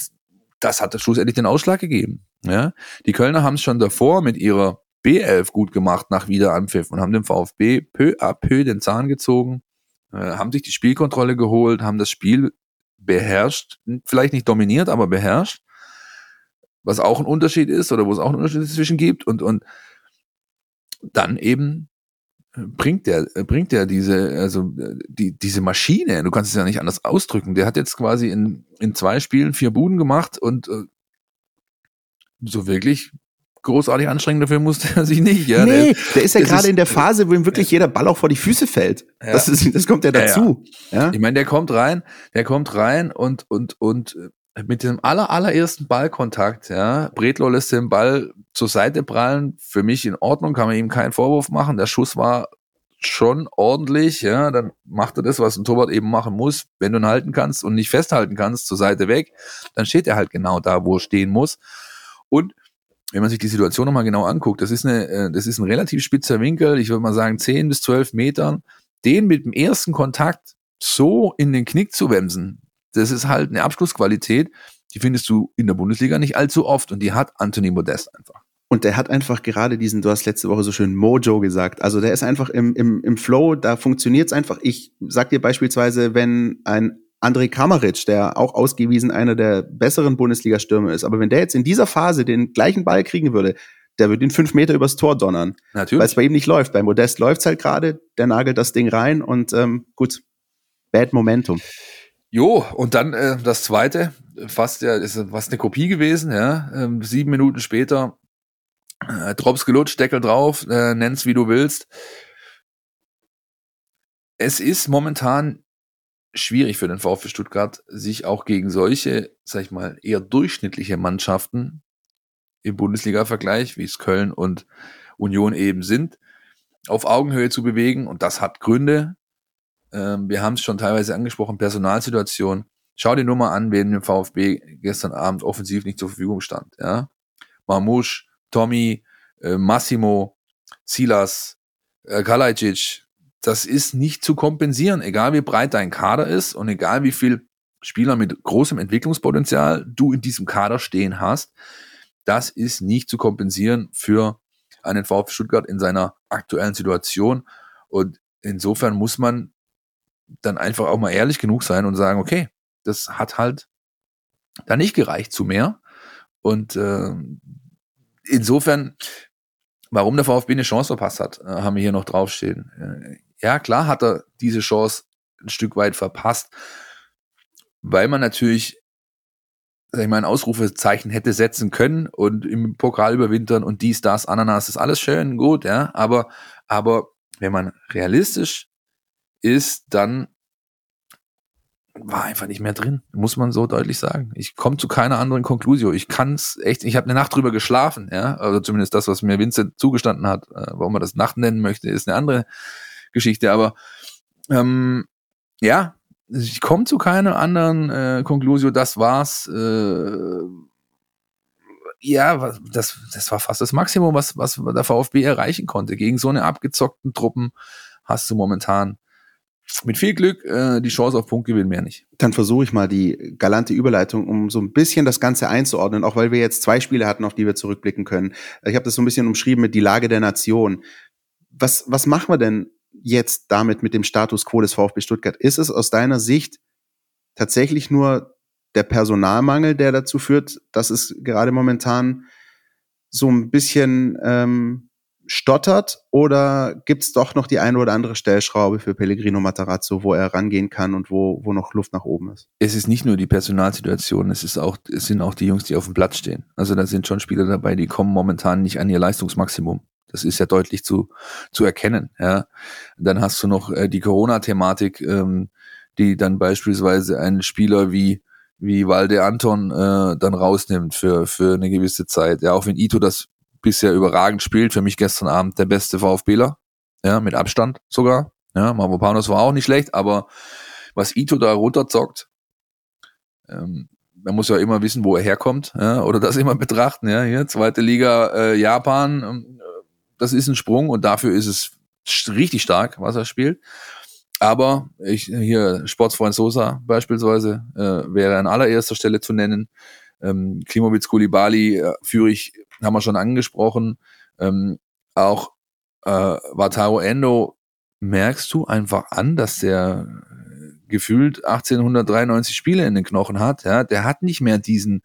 das hat schlussendlich den Ausschlag gegeben. Ja, die Kölner haben es schon davor mit ihrer B11 gut gemacht nach Wiederanpfiff und haben dem VfB peu à peu den Zahn gezogen, äh, haben sich die Spielkontrolle geholt, haben das Spiel beherrscht, vielleicht nicht dominiert, aber beherrscht, was auch ein Unterschied ist oder wo es auch einen Unterschied zwischen gibt und, und dann eben bringt der, bringt der diese, also die, diese Maschine, du kannst es ja nicht anders ausdrücken, der hat jetzt quasi in, in zwei Spielen vier Buden gemacht und äh, so wirklich großartig anstrengen dafür musste er sich nicht. Ja, nee, der, der ist ja gerade in der Phase, wo ihm wirklich jeder Ball auch vor die Füße fällt. Ja. Das, ist, das kommt ja dazu. Ja, ja. Ich meine, der kommt rein, der kommt rein und, und, und äh, mit dem aller, allerersten Ballkontakt, ja, Bredlo lässt den Ball zur Seite prallen, für mich in Ordnung, kann man ihm keinen Vorwurf machen. Der Schuss war schon ordentlich, ja, dann macht er das, was ein Torwart eben machen muss. Wenn du ihn halten kannst und nicht festhalten kannst, zur Seite weg, dann steht er halt genau da, wo er stehen muss. Und wenn man sich die Situation nochmal genau anguckt, das ist, eine, äh, das ist ein relativ spitzer Winkel, ich würde mal sagen 10 bis 12 Metern, den mit dem ersten Kontakt so in den Knick zu wemsen, das ist halt eine Abschlussqualität, die findest du in der Bundesliga nicht allzu oft und die hat Anthony Modest einfach. Und der hat einfach gerade diesen, du hast letzte Woche so schön Mojo gesagt. Also der ist einfach im, im, im Flow, da funktioniert es einfach. Ich sag dir beispielsweise, wenn ein André Kamaric, der auch ausgewiesen einer der besseren Bundesliga-Stürme ist. Aber wenn der jetzt in dieser Phase den gleichen Ball kriegen würde, der würde ihn fünf Meter übers Tor donnern. Natürlich. Weil es bei ihm nicht läuft. Bei Modest läuft's halt gerade, der nagelt das Ding rein und ähm, gut, bad Momentum. Jo, und dann äh, das zweite, fast ja, ist fast eine Kopie gewesen, ja. Ähm, sieben Minuten später, äh, Drops gelutscht, Deckel drauf, äh, nenn's wie du willst. Es ist momentan schwierig für den VfB Stuttgart, sich auch gegen solche, sag ich mal, eher durchschnittliche Mannschaften im Bundesliga-Vergleich, wie es Köln und Union eben sind, auf Augenhöhe zu bewegen. Und das hat Gründe. Ähm, wir haben es schon teilweise angesprochen, Personalsituation. Schau dir nur mal an, wen im VfB gestern Abend offensiv nicht zur Verfügung stand. Ja? Marmouche, Tommy, äh, Massimo, Silas, äh, Kalajdzic, das ist nicht zu kompensieren, egal wie breit dein Kader ist und egal wie viel Spieler mit großem Entwicklungspotenzial du in diesem Kader stehen hast. Das ist nicht zu kompensieren für einen VfB Stuttgart in seiner aktuellen Situation. Und insofern muss man dann einfach auch mal ehrlich genug sein und sagen, okay, das hat halt da nicht gereicht zu mehr. Und äh, insofern, warum der VfB eine Chance verpasst hat, äh, haben wir hier noch draufstehen. Äh, ja, klar hat er diese Chance ein Stück weit verpasst, weil man natürlich, sag ich mal, ein Ausrufezeichen hätte setzen können und im Pokal überwintern und dies, das, Ananas, ist alles schön, gut, ja, aber, aber wenn man realistisch ist, dann war einfach nicht mehr drin, muss man so deutlich sagen. Ich komme zu keiner anderen Konklusion. Ich kann es echt, ich habe eine Nacht drüber geschlafen, ja, also zumindest das, was mir Vincent zugestanden hat. Äh, warum man das Nacht nennen möchte, ist eine andere Geschichte. Aber ähm, ja, ich komme zu keiner anderen äh, Konklusion. Das war's. Äh, ja, das, das war fast das Maximum, was, was der VfB erreichen konnte. Gegen so eine abgezockten Truppen hast du momentan mit viel Glück äh, die Chance auf Punktgewinn mehr nicht. Dann versuche ich mal die galante Überleitung, um so ein bisschen das Ganze einzuordnen, auch weil wir jetzt zwei Spiele hatten, auf die wir zurückblicken können. Ich habe das so ein bisschen umschrieben mit die Lage der Nation. Was, was machen wir denn jetzt damit mit dem Status quo des VfB Stuttgart? Ist es aus deiner Sicht tatsächlich nur der Personalmangel, der dazu führt, dass es gerade momentan so ein bisschen ähm, stottert oder gibt es doch noch die eine oder andere Stellschraube für Pellegrino Matarazzo, wo er rangehen kann und wo, wo noch Luft nach oben ist? Es ist nicht nur die Personalsituation, es ist auch, es sind auch die Jungs, die auf dem Platz stehen. Also da sind schon Spieler dabei, die kommen momentan nicht an ihr Leistungsmaximum. Das ist ja deutlich zu, zu erkennen. Ja. Dann hast du noch äh, die Corona-Thematik, ähm, die dann beispielsweise einen Spieler wie wie Walde Anton äh, dann rausnimmt für, für eine gewisse Zeit. Ja, auch wenn Ito das bisher überragend spielt, für mich gestern Abend der beste VfBler, ja, mit Abstand sogar. Ja, Mavropanos war auch nicht schlecht, aber was Ito da runterzockt, ähm, man muss ja immer wissen, wo er herkommt, ja, oder das immer betrachten, ja, hier, zweite Liga äh, Japan, ähm, das ist ein Sprung und dafür ist es richtig stark, was er spielt. Aber ich, hier Sportsfreund Sosa beispielsweise äh, wäre an allererster Stelle zu nennen. Ähm, Klimowitz Kulibali äh, führe ich, haben wir schon angesprochen. Ähm, auch äh, Wataru Endo merkst du einfach an, dass der gefühlt 1893 Spiele in den Knochen hat. Ja, der hat nicht mehr diesen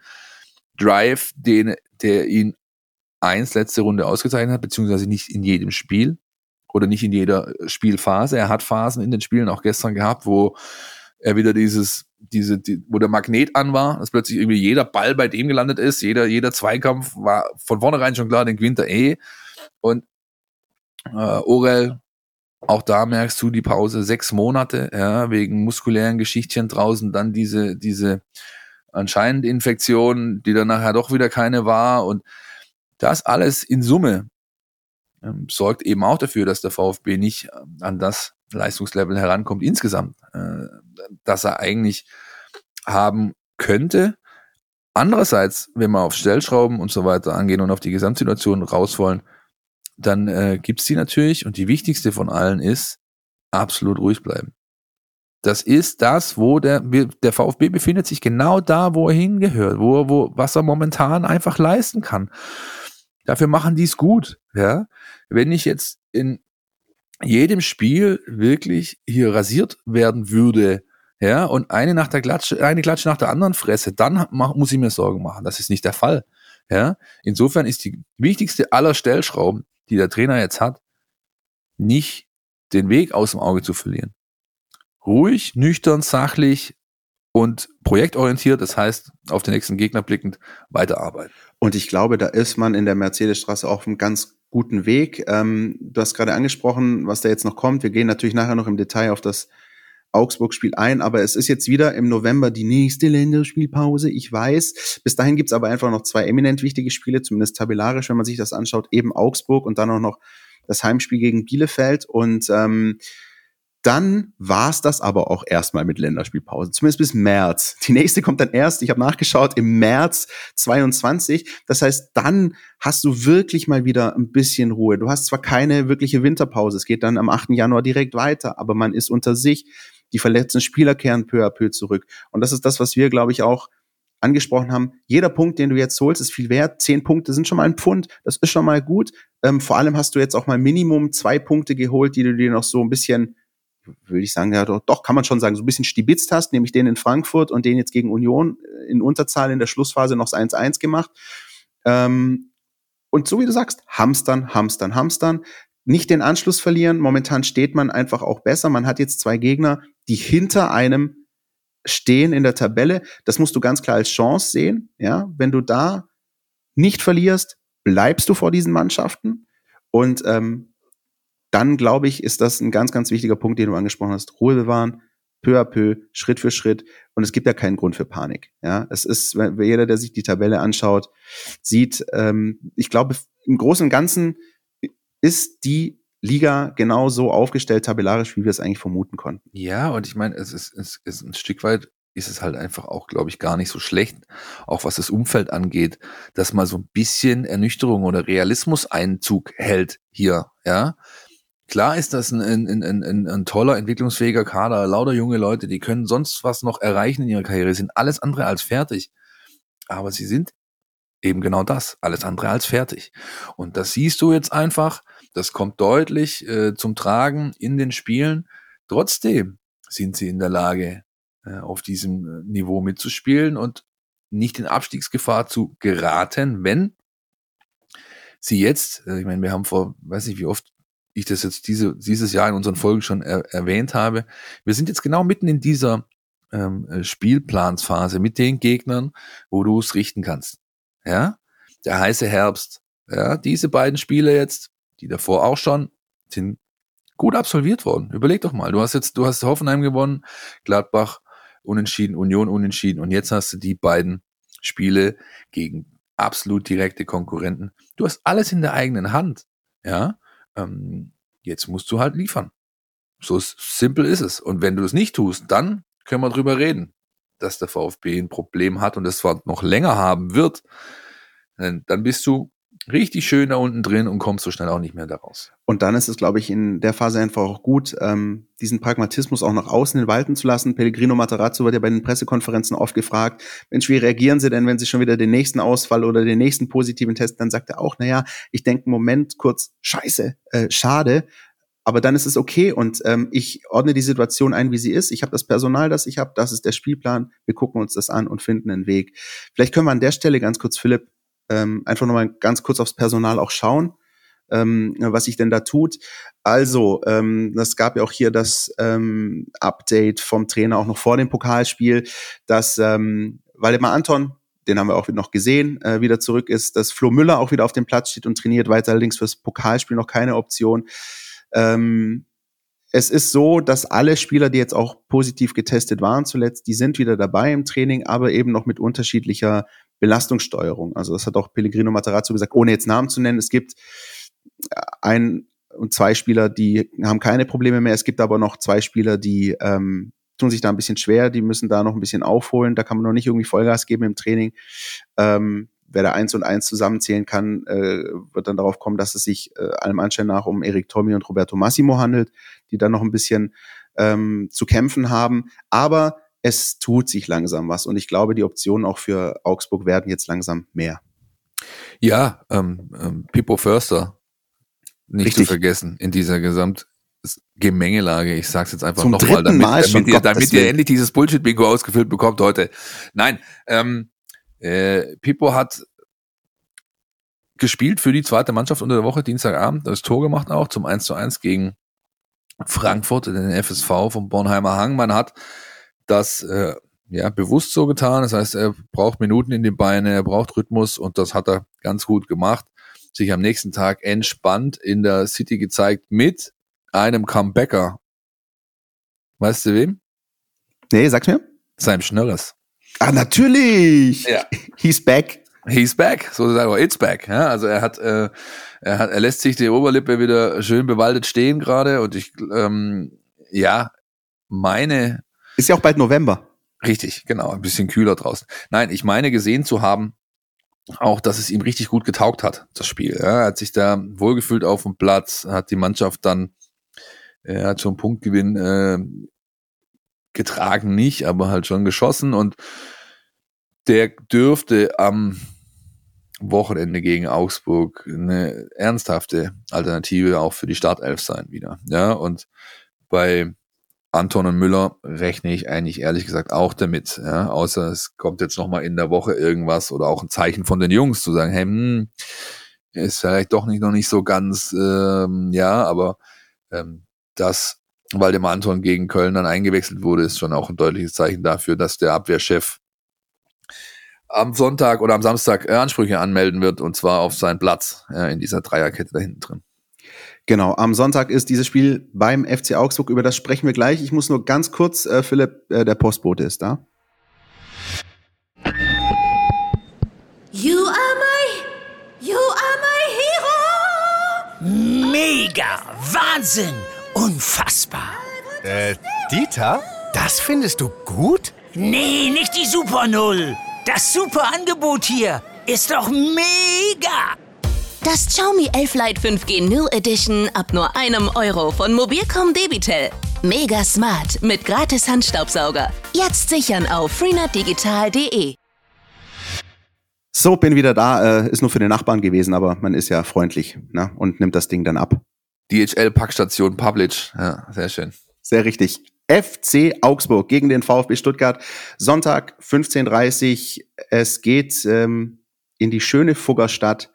Drive, den der ihn eins letzte Runde ausgezeichnet hat, beziehungsweise nicht in jedem Spiel oder nicht in jeder Spielphase. Er hat Phasen in den Spielen auch gestern gehabt, wo er wieder dieses, diese, die, wo der Magnet an war, dass plötzlich irgendwie jeder Ball bei dem gelandet ist, jeder, jeder Zweikampf war von vornherein schon klar, den gewinnt er eh. Und äh, Orel, auch da merkst du die Pause sechs Monate, ja, wegen muskulären Geschichtchen draußen, dann diese, diese anscheinend Infektion, die dann nachher doch wieder keine war und das alles in Summe ähm, sorgt eben auch dafür, dass der VfB nicht ähm, an das Leistungslevel herankommt insgesamt, äh, dass er eigentlich haben könnte. Andererseits, wenn wir auf Stellschrauben und so weiter angehen und auf die Gesamtsituation raus wollen, dann äh, gibt es die natürlich und die wichtigste von allen ist, absolut ruhig bleiben. Das ist das, wo der, der VfB befindet sich genau da, wo er hingehört, wo, wo, was er momentan einfach leisten kann. Dafür machen die es gut. Ja? Wenn ich jetzt in jedem Spiel wirklich hier rasiert werden würde, ja, und eine nach der Klatsche, eine Klatsche nach der anderen fresse, dann muss ich mir Sorgen machen. Das ist nicht der Fall. Ja, insofern ist die wichtigste aller Stellschrauben, die der Trainer jetzt hat, nicht den Weg aus dem Auge zu verlieren. Ruhig, nüchtern, sachlich und projektorientiert, das heißt, auf den nächsten Gegner blickend, weiterarbeiten. Und ich glaube, da ist man in der Mercedesstraße auf einem ganz guten Weg. Ähm, du hast gerade angesprochen, was da jetzt noch kommt. Wir gehen natürlich nachher noch im Detail auf das Augsburg-Spiel ein, aber es ist jetzt wieder im November die nächste Länderspielpause. Ich weiß. Bis dahin gibt's aber einfach noch zwei eminent wichtige Spiele, zumindest tabellarisch, wenn man sich das anschaut. Eben Augsburg und dann auch noch das Heimspiel gegen Bielefeld. Und ähm, dann war es das aber auch erstmal mit Länderspielpause, zumindest bis März. Die nächste kommt dann erst, ich habe nachgeschaut, im März 22. Das heißt, dann hast du wirklich mal wieder ein bisschen Ruhe. Du hast zwar keine wirkliche Winterpause, es geht dann am 8. Januar direkt weiter, aber man ist unter sich. Die verletzten Spieler kehren peu à peu zurück. Und das ist das, was wir, glaube ich, auch angesprochen haben. Jeder Punkt, den du jetzt holst, ist viel wert. Zehn Punkte sind schon mal ein Pfund. Das ist schon mal gut. Ähm, vor allem hast du jetzt auch mal Minimum zwei Punkte geholt, die du dir noch so ein bisschen würde ich sagen, ja doch, doch, kann man schon sagen, so ein bisschen stibitzt hast, nämlich den in Frankfurt und den jetzt gegen Union in Unterzahl in der Schlussphase noch 1-1 gemacht. Ähm, und so wie du sagst, hamstern, hamstern, hamstern. Nicht den Anschluss verlieren. Momentan steht man einfach auch besser. Man hat jetzt zwei Gegner, die hinter einem stehen in der Tabelle. Das musst du ganz klar als Chance sehen. Ja, wenn du da nicht verlierst, bleibst du vor diesen Mannschaften. Und ähm, dann glaube ich, ist das ein ganz, ganz wichtiger Punkt, den du angesprochen hast. Ruhe bewahren, peu à peu, Schritt für Schritt. Und es gibt ja keinen Grund für Panik. Ja, es ist, jeder, der sich die Tabelle anschaut, sieht, ähm, ich glaube, im Großen und Ganzen ist die Liga genau so aufgestellt, tabellarisch, wie wir es eigentlich vermuten konnten. Ja, und ich meine, es ist, es ist ein Stück weit ist es halt einfach auch, glaube ich, gar nicht so schlecht, auch was das Umfeld angeht, dass mal so ein bisschen Ernüchterung oder Realismus Einzug hält hier, ja. Klar ist das ein, ein, ein, ein, ein toller, entwicklungsfähiger Kader, lauter junge Leute, die können sonst was noch erreichen in ihrer Karriere, sind alles andere als fertig. Aber sie sind eben genau das, alles andere als fertig. Und das siehst du jetzt einfach, das kommt deutlich äh, zum Tragen in den Spielen. Trotzdem sind sie in der Lage, äh, auf diesem äh, Niveau mitzuspielen und nicht in Abstiegsgefahr zu geraten, wenn sie jetzt, äh, ich meine, wir haben vor, weiß nicht wie oft ich das jetzt diese, dieses Jahr in unseren Folgen schon er, erwähnt habe, wir sind jetzt genau mitten in dieser ähm, äh, Spielplansphase mit den Gegnern, wo du es richten kannst. Ja, der heiße Herbst. Ja, diese beiden Spiele jetzt, die davor auch schon, sind gut absolviert worden. Überleg doch mal, du hast jetzt, du hast Hoffenheim gewonnen, Gladbach unentschieden, Union unentschieden und jetzt hast du die beiden Spiele gegen absolut direkte Konkurrenten. Du hast alles in der eigenen Hand. Ja, ähm, jetzt musst du halt liefern. So simpel ist es. Und wenn du es nicht tust, dann können wir drüber reden, dass der VfB ein Problem hat und es zwar noch länger haben wird. Dann bist du richtig schön da unten drin und kommst so schnell auch nicht mehr daraus. Und dann ist es, glaube ich, in der Phase einfach auch gut, ähm, diesen Pragmatismus auch nach außen walten zu lassen. Pellegrino Matarazzo wird ja bei den Pressekonferenzen oft gefragt, Mensch, wie reagieren Sie denn, wenn Sie schon wieder den nächsten Ausfall oder den nächsten positiven Test, dann sagt er auch, naja, ich denke Moment kurz, scheiße, äh, schade, aber dann ist es okay und ähm, ich ordne die Situation ein, wie sie ist. Ich habe das Personal, das ich habe, das ist der Spielplan. Wir gucken uns das an und finden einen Weg. Vielleicht können wir an der Stelle ganz kurz, Philipp, ähm, einfach nochmal ganz kurz aufs Personal auch schauen, ähm, was sich denn da tut. Also, ähm, das gab ja auch hier das ähm, Update vom Trainer auch noch vor dem Pokalspiel, dass ähm, Waldemar Anton, den haben wir auch noch gesehen, äh, wieder zurück ist, dass Flo Müller auch wieder auf dem Platz steht und trainiert, weiter allerdings fürs Pokalspiel noch keine Option. Ähm, es ist so, dass alle Spieler, die jetzt auch positiv getestet waren zuletzt, die sind wieder dabei im Training, aber eben noch mit unterschiedlicher Belastungssteuerung. Also das hat auch Pellegrino Matarazzo gesagt, ohne jetzt Namen zu nennen. Es gibt ein und zwei Spieler, die haben keine Probleme mehr. Es gibt aber noch zwei Spieler, die ähm, tun sich da ein bisschen schwer, die müssen da noch ein bisschen aufholen. Da kann man noch nicht irgendwie Vollgas geben im Training. Ähm, wer da eins und eins zusammenzählen kann, äh, wird dann darauf kommen, dass es sich äh, allem Anschein nach um Erik Tommy und Roberto Massimo handelt, die dann noch ein bisschen ähm, zu kämpfen haben. Aber es tut sich langsam was und ich glaube, die Optionen auch für Augsburg werden jetzt langsam mehr. Ja, ähm, ähm, Pippo Förster, nicht Richtig. zu vergessen in dieser Gesamt Gemengelage. Ich sag's jetzt einfach nochmal, damit, damit, ihr, damit ihr endlich dieses Bullshit-Bingo ausgefüllt bekommt heute. Nein, ähm, äh, Pippo hat gespielt für die zweite Mannschaft unter der Woche, Dienstagabend, das Tor gemacht auch zum 1 zu 1 gegen Frankfurt, den FSV vom Bornheimer Hang. Man hat das äh, ja bewusst so getan. Das heißt, er braucht Minuten in den Beinen, er braucht Rhythmus und das hat er ganz gut gemacht. Sich am nächsten Tag entspannt in der City gezeigt mit einem Comebacker. Weißt du wem? Nee, sag's mir. Seinem Schnörres. Ah, natürlich! Ja. He's back. He's back, sozusagen, oder it's back. Ja, also er hat, äh, er hat, er lässt sich die Oberlippe wieder schön bewaldet stehen gerade und ich, ähm, ja, meine ist ja auch bald November. Richtig, genau, ein bisschen kühler draußen. Nein, ich meine gesehen zu haben, auch, dass es ihm richtig gut getaugt hat, das Spiel. Ja, er hat sich da wohlgefühlt auf dem Platz, hat die Mannschaft dann, er hat schon Punktgewinn äh, getragen, nicht, aber halt schon geschossen und der dürfte am Wochenende gegen Augsburg eine ernsthafte Alternative auch für die Startelf sein wieder. Ja, und bei Anton und Müller rechne ich eigentlich ehrlich gesagt auch damit. Ja? Außer es kommt jetzt nochmal in der Woche irgendwas oder auch ein Zeichen von den Jungs zu sagen, hey, hm, ist vielleicht doch nicht noch nicht so ganz, ähm, ja, aber ähm, dass Waldemar Anton gegen Köln dann eingewechselt wurde, ist schon auch ein deutliches Zeichen dafür, dass der Abwehrchef am Sonntag oder am Samstag Ansprüche anmelden wird und zwar auf seinen Platz ja, in dieser Dreierkette da hinten drin. Genau, am Sonntag ist dieses Spiel beim FC Augsburg, über das sprechen wir gleich. Ich muss nur ganz kurz, äh, Philipp, äh, der Postbote ist da. You are my, you are my hero! Mega, Wahnsinn, unfassbar. Äh, Dieter, das findest du gut? Nee, nicht die Super Null. Das super Angebot hier ist doch mega. Das Xiaomi 11 Lite 5G New Edition ab nur einem Euro von Mobilcom Debitel. Mega smart mit gratis Handstaubsauger. Jetzt sichern auf freenetdigital.de. So, bin wieder da. Äh, ist nur für den Nachbarn gewesen, aber man ist ja freundlich ne? und nimmt das Ding dann ab. DHL-Packstation Publish. Ja, sehr schön. Sehr richtig. FC Augsburg gegen den VfB Stuttgart. Sonntag 15.30 Es geht ähm, in die schöne Fuggerstadt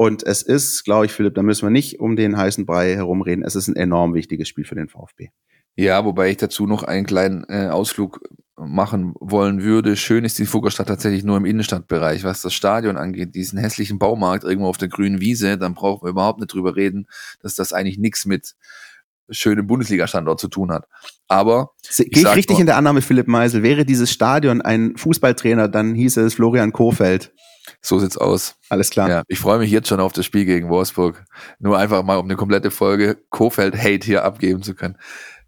Und es ist, glaube ich, Philipp, da müssen wir nicht um den heißen Brei herumreden. Es ist ein enorm wichtiges Spiel für den VfB. Ja, wobei ich dazu noch einen kleinen äh, Ausflug machen wollen würde. Schön ist die Fuggerstadt tatsächlich nur im Innenstadtbereich. Was das Stadion angeht, diesen hässlichen Baumarkt irgendwo auf der grünen Wiese, dann brauchen wir überhaupt nicht drüber reden, dass das eigentlich nichts mit schönem Bundesliga-Standort zu tun hat. Aber gehe ich, ich richtig nur, in der Annahme, Philipp Meisel, wäre dieses Stadion ein Fußballtrainer, dann hieße es Florian Kofeld. So sieht's aus. Alles klar. Ja, ich freue mich jetzt schon auf das Spiel gegen Wolfsburg. Nur einfach mal um eine komplette Folge Kofeld-Hate hier abgeben zu können.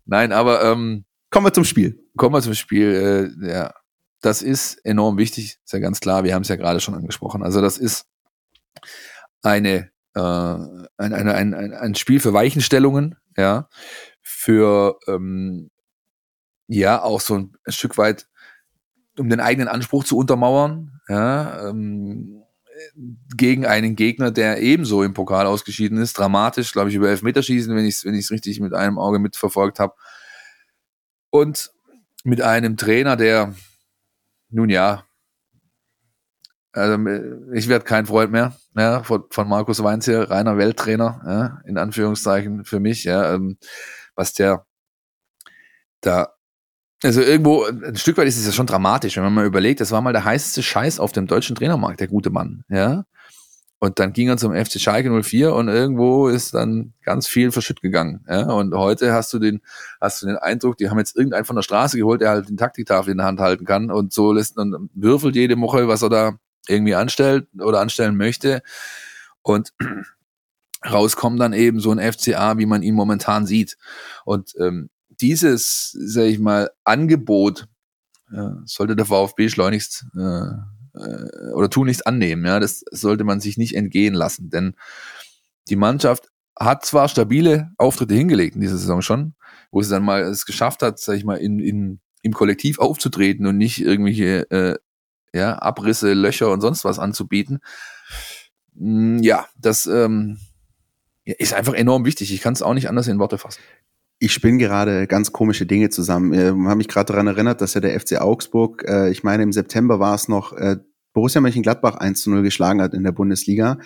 Nein, aber ähm, kommen wir zum Spiel. Kommen wir zum Spiel. Äh, ja, das ist enorm wichtig, ist ja ganz klar. Wir haben es ja gerade schon angesprochen. Also das ist eine äh, ein, ein, ein, ein Spiel für Weichenstellungen, ja, für ähm, ja auch so ein Stück weit um den eigenen Anspruch zu untermauern, ja, ähm, gegen einen Gegner, der ebenso im Pokal ausgeschieden ist, dramatisch, glaube ich, über Elfmeterschießen, wenn ich es wenn richtig mit einem Auge mitverfolgt habe. Und mit einem Trainer, der, nun ja, also ich werde kein Freund mehr ja, von, von Markus Weinz hier, reiner Welttrainer, ja, in Anführungszeichen für mich, ja, ähm, was der da also irgendwo, ein Stück weit ist es ja schon dramatisch, wenn man mal überlegt, das war mal der heißeste Scheiß auf dem deutschen Trainermarkt, der gute Mann, ja. Und dann ging er zum FC Schalke 04 und irgendwo ist dann ganz viel verschütt gegangen. Ja? Und heute hast du den, hast du den Eindruck, die haben jetzt irgendeinen von der Straße geholt, der halt den Taktiktafel in der Hand halten kann und so lässt dann würfelt jede Woche, was er da irgendwie anstellt oder anstellen möchte. Und rauskommt dann eben so ein FCA, wie man ihn momentan sieht. Und ähm, dieses, sage ich mal, Angebot äh, sollte der VfB schleunigst äh, äh, oder tunlichst annehmen. Ja, das sollte man sich nicht entgehen lassen, denn die Mannschaft hat zwar stabile Auftritte hingelegt in dieser Saison schon, wo sie dann mal es geschafft hat, sag ich mal, in, in, im Kollektiv aufzutreten und nicht irgendwelche äh, ja, Abrisse, Löcher und sonst was anzubieten. Mm, ja, das ähm, ist einfach enorm wichtig. Ich kann es auch nicht anders in Worte fassen ich spinne gerade ganz komische Dinge zusammen. Ich habe mich gerade daran erinnert, dass ja der FC Augsburg, äh, ich meine im September war es noch, äh, Borussia Mönchengladbach 1 zu 0 geschlagen hat in der Bundesliga.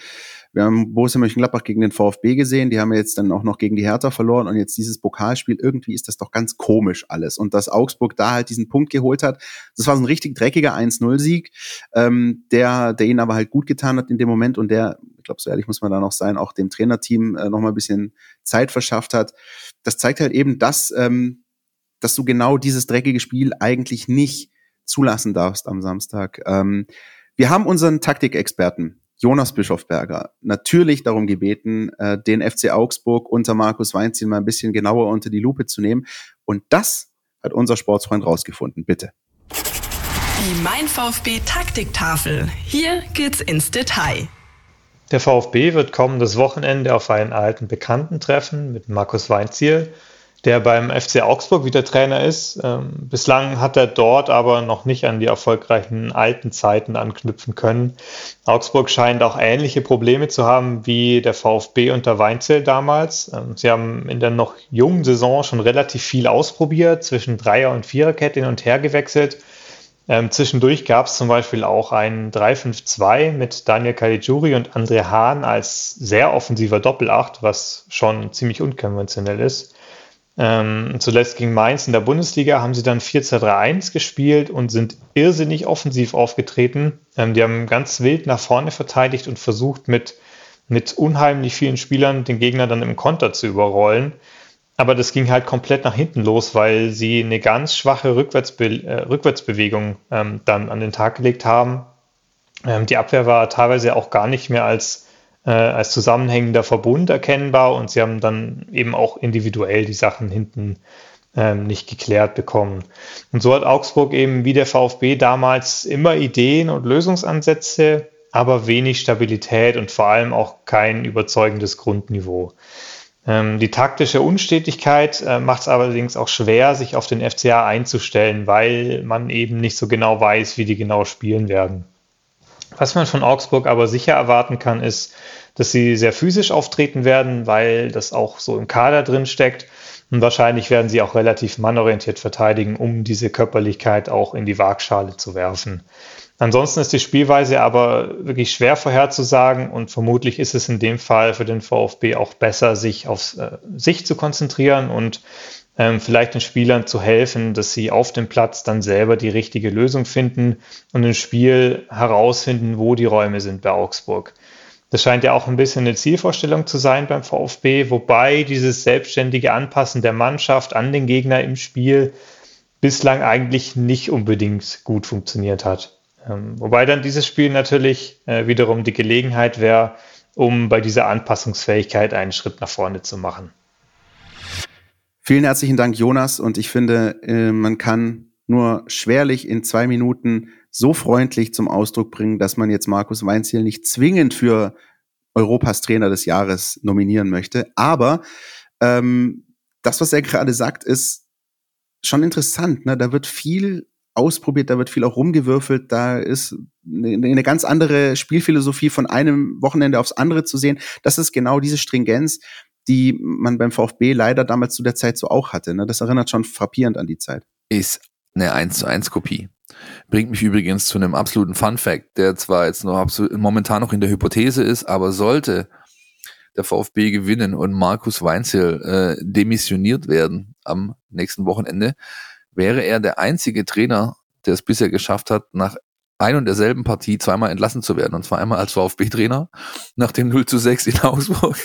Wir haben Borussia Mönchengladbach gegen den VfB gesehen, die haben jetzt dann auch noch gegen die Hertha verloren und jetzt dieses Pokalspiel, irgendwie ist das doch ganz komisch alles. Und dass Augsburg da halt diesen Punkt geholt hat, das war so ein richtig dreckiger 1-0-Sieg, ähm, der, der ihnen aber halt gut getan hat in dem Moment und der, glaube, so ehrlich muss man da noch sein, auch dem Trainerteam äh, noch mal ein bisschen Zeit verschafft hat. Das zeigt halt eben, dass, ähm, dass du genau dieses dreckige Spiel eigentlich nicht zulassen darfst am Samstag. Ähm, wir haben unseren Taktikexperten Jonas Bischofberger natürlich darum gebeten, äh, den FC Augsburg unter Markus Weinziel mal ein bisschen genauer unter die Lupe zu nehmen. Und das hat unser Sportsfreund rausgefunden. Bitte. Die Mein VfB Taktiktafel. Hier geht's ins Detail. Der VfB wird kommendes Wochenende auf einen alten Bekannten treffen mit Markus Weinziel der beim FC Augsburg wieder Trainer ist. Ähm, bislang hat er dort aber noch nicht an die erfolgreichen alten Zeiten anknüpfen können. Augsburg scheint auch ähnliche Probleme zu haben wie der VfB unter Weinzel damals. Ähm, sie haben in der noch jungen Saison schon relativ viel ausprobiert, zwischen Dreier- und Viererkette hin und her gewechselt. Ähm, zwischendurch gab es zum Beispiel auch ein 3-5-2 mit Daniel Caligiuri und André Hahn als sehr offensiver Doppelacht, was schon ziemlich unkonventionell ist. Ähm, zuletzt gegen Mainz in der Bundesliga haben sie dann 4-2-3-1 gespielt und sind irrsinnig offensiv aufgetreten. Ähm, die haben ganz wild nach vorne verteidigt und versucht, mit, mit unheimlich vielen Spielern den Gegner dann im Konter zu überrollen. Aber das ging halt komplett nach hinten los, weil sie eine ganz schwache Rückwärtsbe äh, Rückwärtsbewegung ähm, dann an den Tag gelegt haben. Ähm, die Abwehr war teilweise auch gar nicht mehr als äh, als zusammenhängender Verbund erkennbar und sie haben dann eben auch individuell die Sachen hinten ähm, nicht geklärt bekommen. Und so hat Augsburg eben wie der VfB damals immer Ideen und Lösungsansätze, aber wenig Stabilität und vor allem auch kein überzeugendes Grundniveau. Ähm, die taktische Unstetigkeit äh, macht es allerdings auch schwer, sich auf den FCA einzustellen, weil man eben nicht so genau weiß, wie die genau spielen werden. Was man von Augsburg aber sicher erwarten kann, ist, dass sie sehr physisch auftreten werden, weil das auch so im Kader drin steckt. Und wahrscheinlich werden sie auch relativ mannorientiert verteidigen, um diese Körperlichkeit auch in die Waagschale zu werfen. Ansonsten ist die Spielweise aber wirklich schwer vorherzusagen und vermutlich ist es in dem Fall für den VfB auch besser, sich auf äh, sich zu konzentrieren und ähm, vielleicht den Spielern zu helfen, dass sie auf dem Platz dann selber die richtige Lösung finden und im Spiel herausfinden, wo die Räume sind bei Augsburg. Das scheint ja auch ein bisschen eine Zielvorstellung zu sein beim VfB, wobei dieses selbstständige Anpassen der Mannschaft an den Gegner im Spiel bislang eigentlich nicht unbedingt gut funktioniert hat. Ähm, wobei dann dieses Spiel natürlich äh, wiederum die Gelegenheit wäre, um bei dieser Anpassungsfähigkeit einen Schritt nach vorne zu machen. Vielen herzlichen Dank, Jonas. Und ich finde, äh, man kann nur schwerlich in zwei Minuten so freundlich zum Ausdruck bringen, dass man jetzt Markus Weinziel nicht zwingend für Europas Trainer des Jahres nominieren möchte. Aber ähm, das, was er gerade sagt, ist schon interessant. Ne? Da wird viel ausprobiert, da wird viel auch rumgewürfelt, da ist eine, eine ganz andere Spielphilosophie von einem Wochenende aufs andere zu sehen. Das ist genau diese Stringenz, die man beim VfB leider damals zu der Zeit so auch hatte. Ne? Das erinnert schon frappierend an die Zeit. Ist eine 1 zu 1 Kopie. Bringt mich übrigens zu einem absoluten Fun Fact, der zwar jetzt noch absolut, momentan noch in der Hypothese ist, aber sollte der VfB gewinnen und Markus Weinzel äh, demissioniert werden am nächsten Wochenende, wäre er der einzige Trainer, der es bisher geschafft hat, nach ein und derselben Partie zweimal entlassen zu werden. Und zwar einmal als VfB-Trainer nach dem 0 zu 6 in Augsburg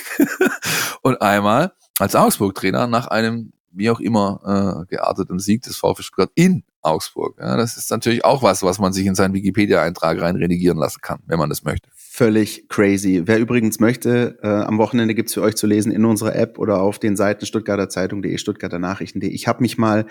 und einmal als Augsburg-Trainer nach einem wie auch immer äh, gearteten Sieg des VfB Stuttgart in Augsburg. Ja, das ist natürlich auch was, was man sich in seinen Wikipedia-Eintrag rein redigieren lassen kann, wenn man das möchte. Völlig crazy. Wer übrigens möchte, äh, am Wochenende gibt's für euch zu lesen in unserer App oder auf den Seiten Stuttgarter Zeitung.de, Stuttgarter Nachrichten.de. Ich habe mich mal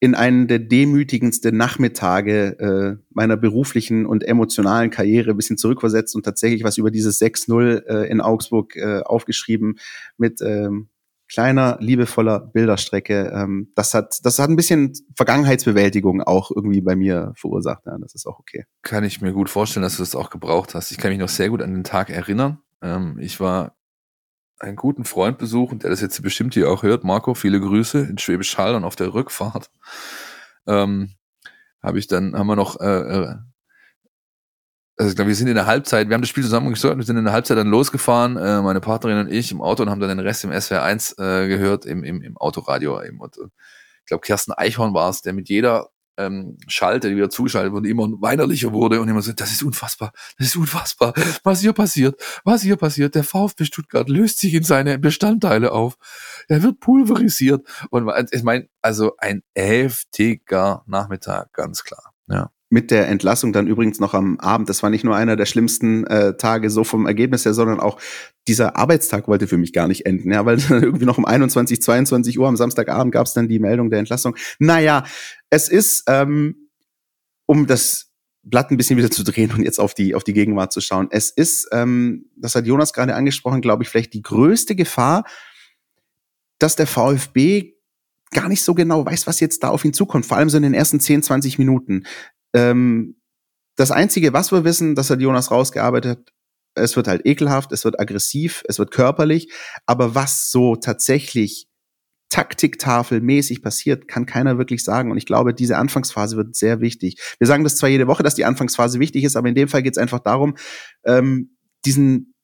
in einen der demütigendsten Nachmittage äh, meiner beruflichen und emotionalen Karriere ein bisschen zurückversetzt und tatsächlich was über dieses 6-0 äh, in Augsburg äh, aufgeschrieben mit ähm, kleiner, liebevoller Bilderstrecke. Ähm, das hat, das hat ein bisschen Vergangenheitsbewältigung auch irgendwie bei mir verursacht. Ja, das ist auch okay. Kann ich mir gut vorstellen, dass du das auch gebraucht hast. Ich kann mich noch sehr gut an den Tag erinnern. Ähm, ich war einen guten Freund besuchen, der das jetzt bestimmt hier auch hört. Marco, viele Grüße in Schwäbisch Hall und auf der Rückfahrt. Ähm, habe ich dann, haben wir noch äh, äh also ich glaube, wir sind in der Halbzeit, wir haben das Spiel zusammen geschaut, wir sind in der Halbzeit dann losgefahren, äh, meine Partnerin und ich im Auto und haben dann den Rest im SWR 1 äh, gehört, im, im, im Autoradio. Eben. Und, äh, ich glaube, Kersten Eichhorn war es, der mit jeder ähm, Schalte, die wieder zuschaltet wurde, immer weinerlicher wurde und immer so, das ist unfassbar, das ist unfassbar, was hier passiert, was hier passiert. Der VfB Stuttgart löst sich in seine Bestandteile auf. Er wird pulverisiert. Und ich meine, also ein heftiger Nachmittag, ganz klar. Ja mit der Entlassung dann übrigens noch am Abend. Das war nicht nur einer der schlimmsten äh, Tage so vom Ergebnis her, sondern auch dieser Arbeitstag wollte für mich gar nicht enden, ja, weil dann irgendwie noch um 21, 22 Uhr am Samstagabend gab es dann die Meldung der Entlassung. Naja, es ist, ähm, um das Blatt ein bisschen wieder zu drehen und jetzt auf die, auf die Gegenwart zu schauen. Es ist, ähm, das hat Jonas gerade angesprochen, glaube ich, vielleicht die größte Gefahr, dass der VfB gar nicht so genau weiß, was jetzt da auf ihn zukommt. Vor allem so in den ersten 10, 20 Minuten. Ähm, das Einzige, was wir wissen, das hat Jonas rausgearbeitet, es wird halt ekelhaft, es wird aggressiv, es wird körperlich, aber was so tatsächlich taktiktafelmäßig passiert, kann keiner wirklich sagen. Und ich glaube, diese Anfangsphase wird sehr wichtig. Wir sagen das zwar jede Woche, dass die Anfangsphase wichtig ist, aber in dem Fall geht es einfach darum, ähm, diesen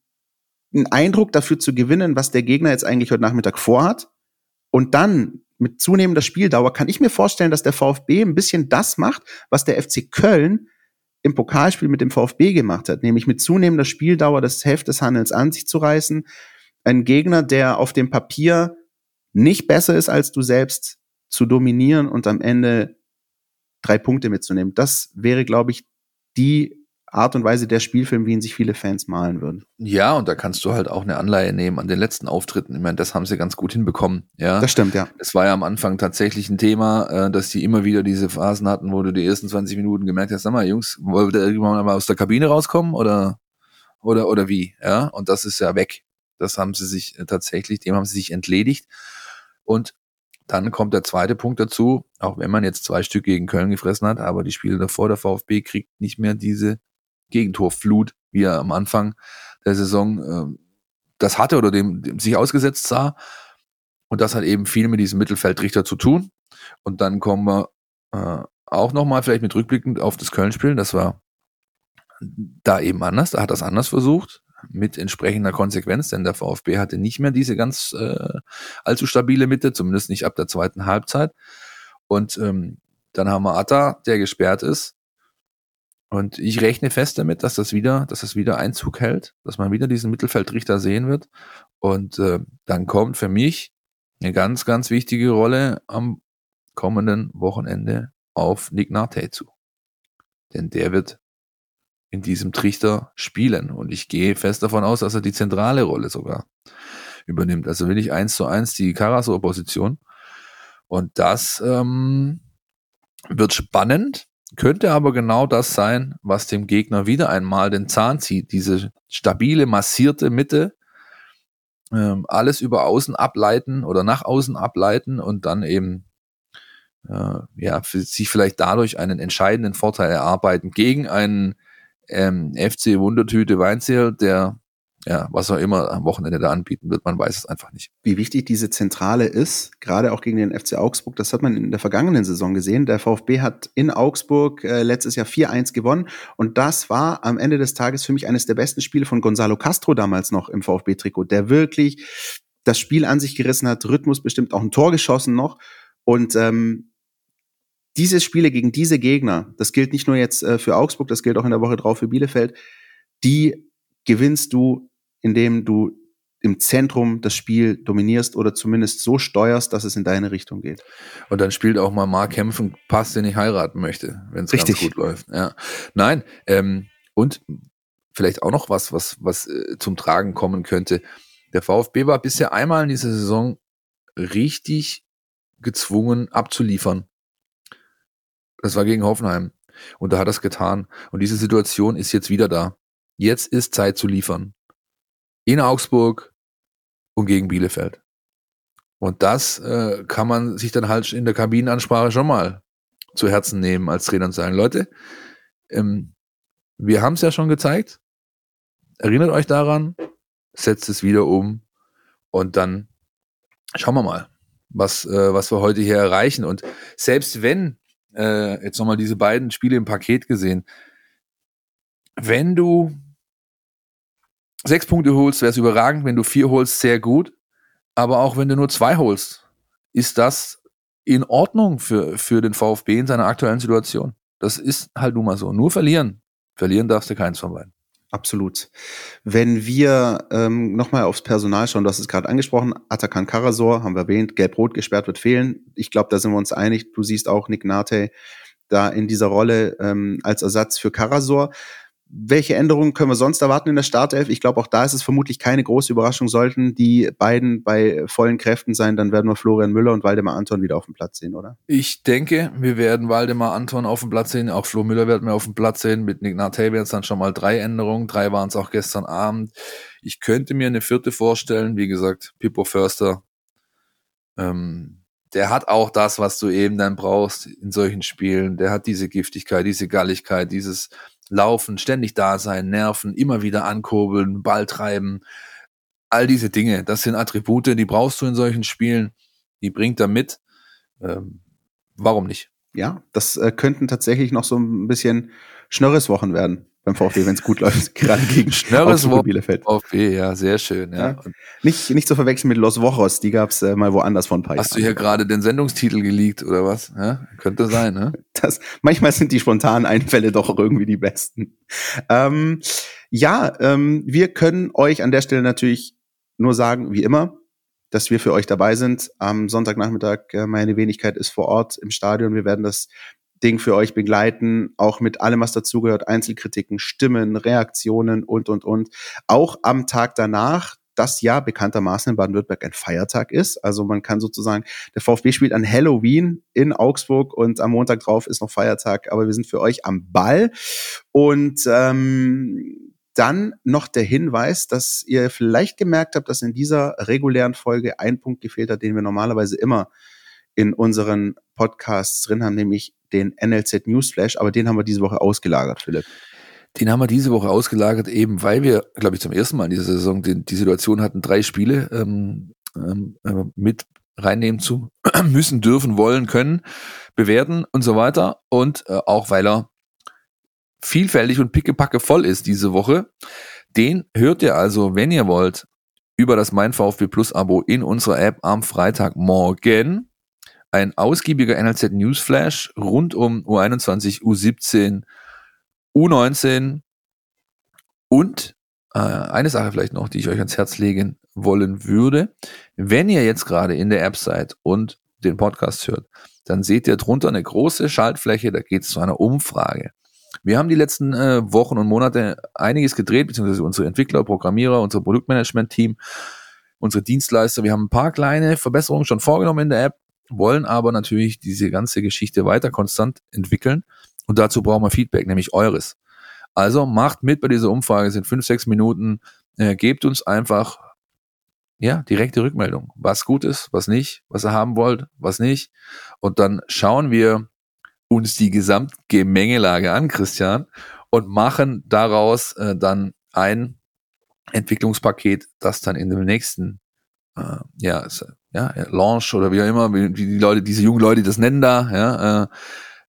einen Eindruck dafür zu gewinnen, was der Gegner jetzt eigentlich heute Nachmittag vorhat. Und dann mit zunehmender Spieldauer kann ich mir vorstellen, dass der VfB ein bisschen das macht, was der FC Köln im Pokalspiel mit dem VfB gemacht hat, nämlich mit zunehmender Spieldauer das Heft des Handels an sich zu reißen. Ein Gegner, der auf dem Papier nicht besser ist als du selbst, zu dominieren und am Ende drei Punkte mitzunehmen. Das wäre, glaube ich, die Art und Weise der Spielfilm, wie ihn sich viele Fans malen würden. Ja, und da kannst du halt auch eine Anleihe nehmen an den letzten Auftritten. Ich meine, das haben sie ganz gut hinbekommen. Ja, das stimmt, ja. Es war ja am Anfang tatsächlich ein Thema, äh, dass die immer wieder diese Phasen hatten, wo du die ersten 20 Minuten gemerkt hast, sag mal, Jungs, wollt ihr irgendwann mal aus der Kabine rauskommen oder, oder, oder wie? Ja, und das ist ja weg. Das haben sie sich äh, tatsächlich, dem haben sie sich entledigt. Und dann kommt der zweite Punkt dazu, auch wenn man jetzt zwei Stück gegen Köln gefressen hat, aber die Spiele davor, der VfB kriegt nicht mehr diese Gegentorflut, wie er am Anfang der Saison äh, das hatte oder dem, dem sich ausgesetzt sah. Und das hat eben viel mit diesem Mittelfeldrichter zu tun. Und dann kommen wir äh, auch nochmal vielleicht mit rückblickend auf das Köln-Spiel. Das war da eben anders. Da hat das anders versucht mit entsprechender Konsequenz, denn der VfB hatte nicht mehr diese ganz äh, allzu stabile Mitte, zumindest nicht ab der zweiten Halbzeit. Und ähm, dann haben wir Atta, der gesperrt ist. Und ich rechne fest damit, dass das wieder, dass das wieder Einzug hält, dass man wieder diesen Mittelfeldrichter sehen wird. Und äh, dann kommt für mich eine ganz, ganz wichtige Rolle am kommenden Wochenende auf Nick Nate zu. Denn der wird in diesem Trichter spielen. Und ich gehe fest davon aus, dass er die zentrale Rolle sogar übernimmt. Also will ich eins zu eins die Karasor-Position. Und das ähm, wird spannend, könnte aber genau das sein, was dem Gegner wieder einmal den Zahn zieht. Diese stabile, massierte Mitte, ähm, alles über außen ableiten oder nach außen ableiten und dann eben äh, ja, sich vielleicht dadurch einen entscheidenden Vorteil erarbeiten gegen einen ähm, FC Wundertüte Weinzierl, der ja, was er immer am Wochenende da anbieten wird, man weiß es einfach nicht. Wie wichtig diese Zentrale ist, gerade auch gegen den FC Augsburg, das hat man in der vergangenen Saison gesehen. Der VfB hat in Augsburg äh, letztes Jahr 4-1 gewonnen und das war am Ende des Tages für mich eines der besten Spiele von Gonzalo Castro damals noch im VfB-Trikot, der wirklich das Spiel an sich gerissen hat, Rhythmus bestimmt auch ein Tor geschossen noch und ähm, diese Spiele gegen diese Gegner, das gilt nicht nur jetzt äh, für Augsburg, das gilt auch in der Woche drauf für Bielefeld, die gewinnst du, indem du im Zentrum das Spiel dominierst oder zumindest so steuerst, dass es in deine Richtung geht. Und dann spielt auch mal Mark Kempfen Pass, den ich heiraten möchte, wenn es ganz gut läuft. Ja. Nein, ähm, und vielleicht auch noch was, was, was äh, zum Tragen kommen könnte. Der VfB war bisher einmal in dieser Saison richtig gezwungen abzuliefern. Das war gegen Hoffenheim. Und da hat er es getan. Und diese Situation ist jetzt wieder da. Jetzt ist Zeit zu liefern. In Augsburg und gegen Bielefeld. Und das äh, kann man sich dann halt in der Kabinenansprache schon mal zu Herzen nehmen als Trainer und sagen, Leute, ähm, wir haben es ja schon gezeigt. Erinnert euch daran, setzt es wieder um und dann schauen wir mal, was, äh, was wir heute hier erreichen. Und selbst wenn äh, jetzt nochmal diese beiden Spiele im Paket gesehen. Wenn du sechs Punkte holst, wäre es überragend. Wenn du vier holst, sehr gut. Aber auch wenn du nur zwei holst, ist das in Ordnung für, für den VfB in seiner aktuellen Situation. Das ist halt nun mal so. Nur verlieren. Verlieren darfst du keins von beiden. Absolut. Wenn wir ähm, nochmal aufs Personal schauen, du hast es gerade angesprochen, Atakan Karasor, haben wir erwähnt, gelb-rot gesperrt wird fehlen. Ich glaube, da sind wir uns einig. Du siehst auch Nick Nate da in dieser Rolle ähm, als Ersatz für Karasor. Welche Änderungen können wir sonst erwarten in der Startelf? Ich glaube, auch da ist es vermutlich keine große Überraschung. Sollten die beiden bei vollen Kräften sein, dann werden wir Florian Müller und Waldemar Anton wieder auf dem Platz sehen, oder? Ich denke, wir werden Waldemar Anton auf dem Platz sehen. Auch Flo Müller werden wir auf dem Platz sehen. Mit Nick Nate werden es dann schon mal drei Änderungen. Drei waren es auch gestern Abend. Ich könnte mir eine vierte vorstellen. Wie gesagt, Pippo Förster. Ähm, der hat auch das, was du eben dann brauchst in solchen Spielen. Der hat diese Giftigkeit, diese Galligkeit, dieses Laufen, ständig da sein, Nerven, immer wieder ankurbeln, Ball treiben. All diese Dinge, das sind Attribute, die brauchst du in solchen Spielen. Die bringt er mit. Ähm, warum nicht? Ja, das äh, könnten tatsächlich noch so ein bisschen Schnörreswochen werden beim VfB, wenn es gut läuft, gerade gegen Schnörres Bielefeld. VfB, ja, sehr schön. Ja. ja. Nicht, nicht zu verwechseln mit Los Wochos, die gab's äh, mal woanders vor ein paar Hast Jahren. Hast du hier gerade den Sendungstitel geleakt oder was? Ja, könnte sein, ne? Das, manchmal sind die spontanen Einfälle doch irgendwie die besten. Ähm, ja, ähm, wir können euch an der Stelle natürlich nur sagen, wie immer, dass wir für euch dabei sind. Am Sonntagnachmittag, äh, meine Wenigkeit ist vor Ort im Stadion. Wir werden das Ding für euch begleiten, auch mit allem, was dazugehört, Einzelkritiken, Stimmen, Reaktionen und, und, und. Auch am Tag danach, das ja bekanntermaßen in Baden-Württemberg ein Feiertag ist. Also man kann sozusagen, der VfB spielt an Halloween in Augsburg und am Montag drauf ist noch Feiertag, aber wir sind für euch am Ball. Und ähm, dann noch der Hinweis, dass ihr vielleicht gemerkt habt, dass in dieser regulären Folge ein Punkt gefehlt hat, den wir normalerweise immer in unseren Podcasts drin haben, nämlich den NLZ Newsflash, aber den haben wir diese Woche ausgelagert, Philipp. Den haben wir diese Woche ausgelagert, eben weil wir, glaube ich, zum ersten Mal in dieser Saison die, die Situation hatten, drei Spiele ähm, ähm, äh, mit reinnehmen zu müssen, dürfen, wollen, können, bewerten und so weiter. Und äh, auch weil er vielfältig und pickepacke voll ist diese Woche. Den hört ihr also, wenn ihr wollt, über das Mein VfB Plus Abo in unserer App am Freitagmorgen. Ein ausgiebiger NLZ Newsflash rund um U21, U17, U19 und äh, eine Sache vielleicht noch, die ich euch ans Herz legen wollen würde. Wenn ihr jetzt gerade in der App seid und den Podcast hört, dann seht ihr drunter eine große Schaltfläche, da geht es zu einer Umfrage. Wir haben die letzten äh, Wochen und Monate einiges gedreht, beziehungsweise unsere Entwickler, Programmierer, unser Produktmanagement-Team, unsere Dienstleister. Wir haben ein paar kleine Verbesserungen schon vorgenommen in der App, wollen aber natürlich diese ganze Geschichte weiter konstant entwickeln. Und dazu brauchen wir Feedback, nämlich eures. Also macht mit bei dieser Umfrage, sind fünf, sechs Minuten. Äh, gebt uns einfach ja, direkte Rückmeldung, was gut ist, was nicht, was ihr haben wollt, was nicht. Und dann schauen wir uns die Gesamtgemengelage an, Christian, und machen daraus äh, dann ein Entwicklungspaket, das dann in dem nächsten äh, ja, ja, Launch oder wie auch immer, wie die Leute, diese jungen Leute das nennen da, ja, äh,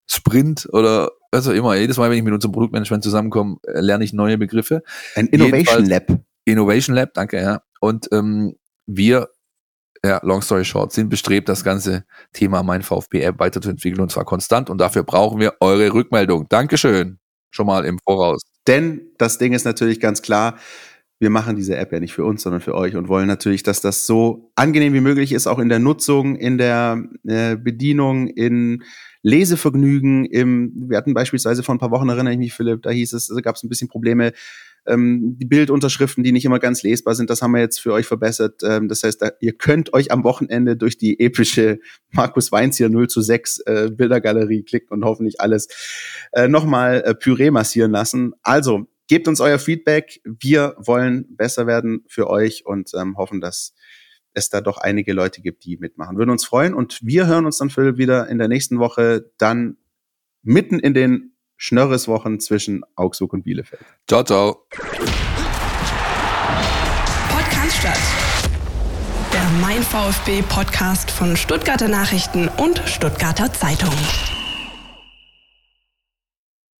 Sprint oder was auch immer. Jedes Mal, wenn ich mit unserem Produktmanagement zusammenkomme, äh, lerne ich neue Begriffe. Ein Innovation Jedenfalls, Lab. Innovation Lab, danke, ja. Und ähm, wir, ja, long story short, sind bestrebt, das ganze Thema Mein VfB-App weiterzuentwickeln und zwar konstant. Und dafür brauchen wir eure Rückmeldung. Dankeschön. Schon mal im Voraus. Denn das Ding ist natürlich ganz klar, wir machen diese App ja nicht für uns, sondern für euch und wollen natürlich, dass das so angenehm wie möglich ist, auch in der Nutzung, in der äh, Bedienung, in Lesevergnügen. Im, wir hatten beispielsweise vor ein paar Wochen, erinnere ich mich, Philipp, da hieß es, da gab es ein bisschen Probleme. Ähm, die Bildunterschriften, die nicht immer ganz lesbar sind, das haben wir jetzt für euch verbessert. Ähm, das heißt, da, ihr könnt euch am Wochenende durch die epische Markus Weinz hier 0 zu 6 äh, Bildergalerie klicken und hoffentlich alles äh, nochmal äh, Püree massieren lassen. Also, gebt uns euer Feedback. Wir wollen besser werden für euch und ähm, hoffen, dass es da doch einige Leute gibt, die mitmachen. Würden uns freuen und wir hören uns dann Phil wieder in der nächsten Woche dann mitten in den Schnörreswochen zwischen Augsburg und Bielefeld. Ciao, ciao. Podcast statt. Der Mein VfB Podcast von Stuttgarter Nachrichten und Stuttgarter Zeitung.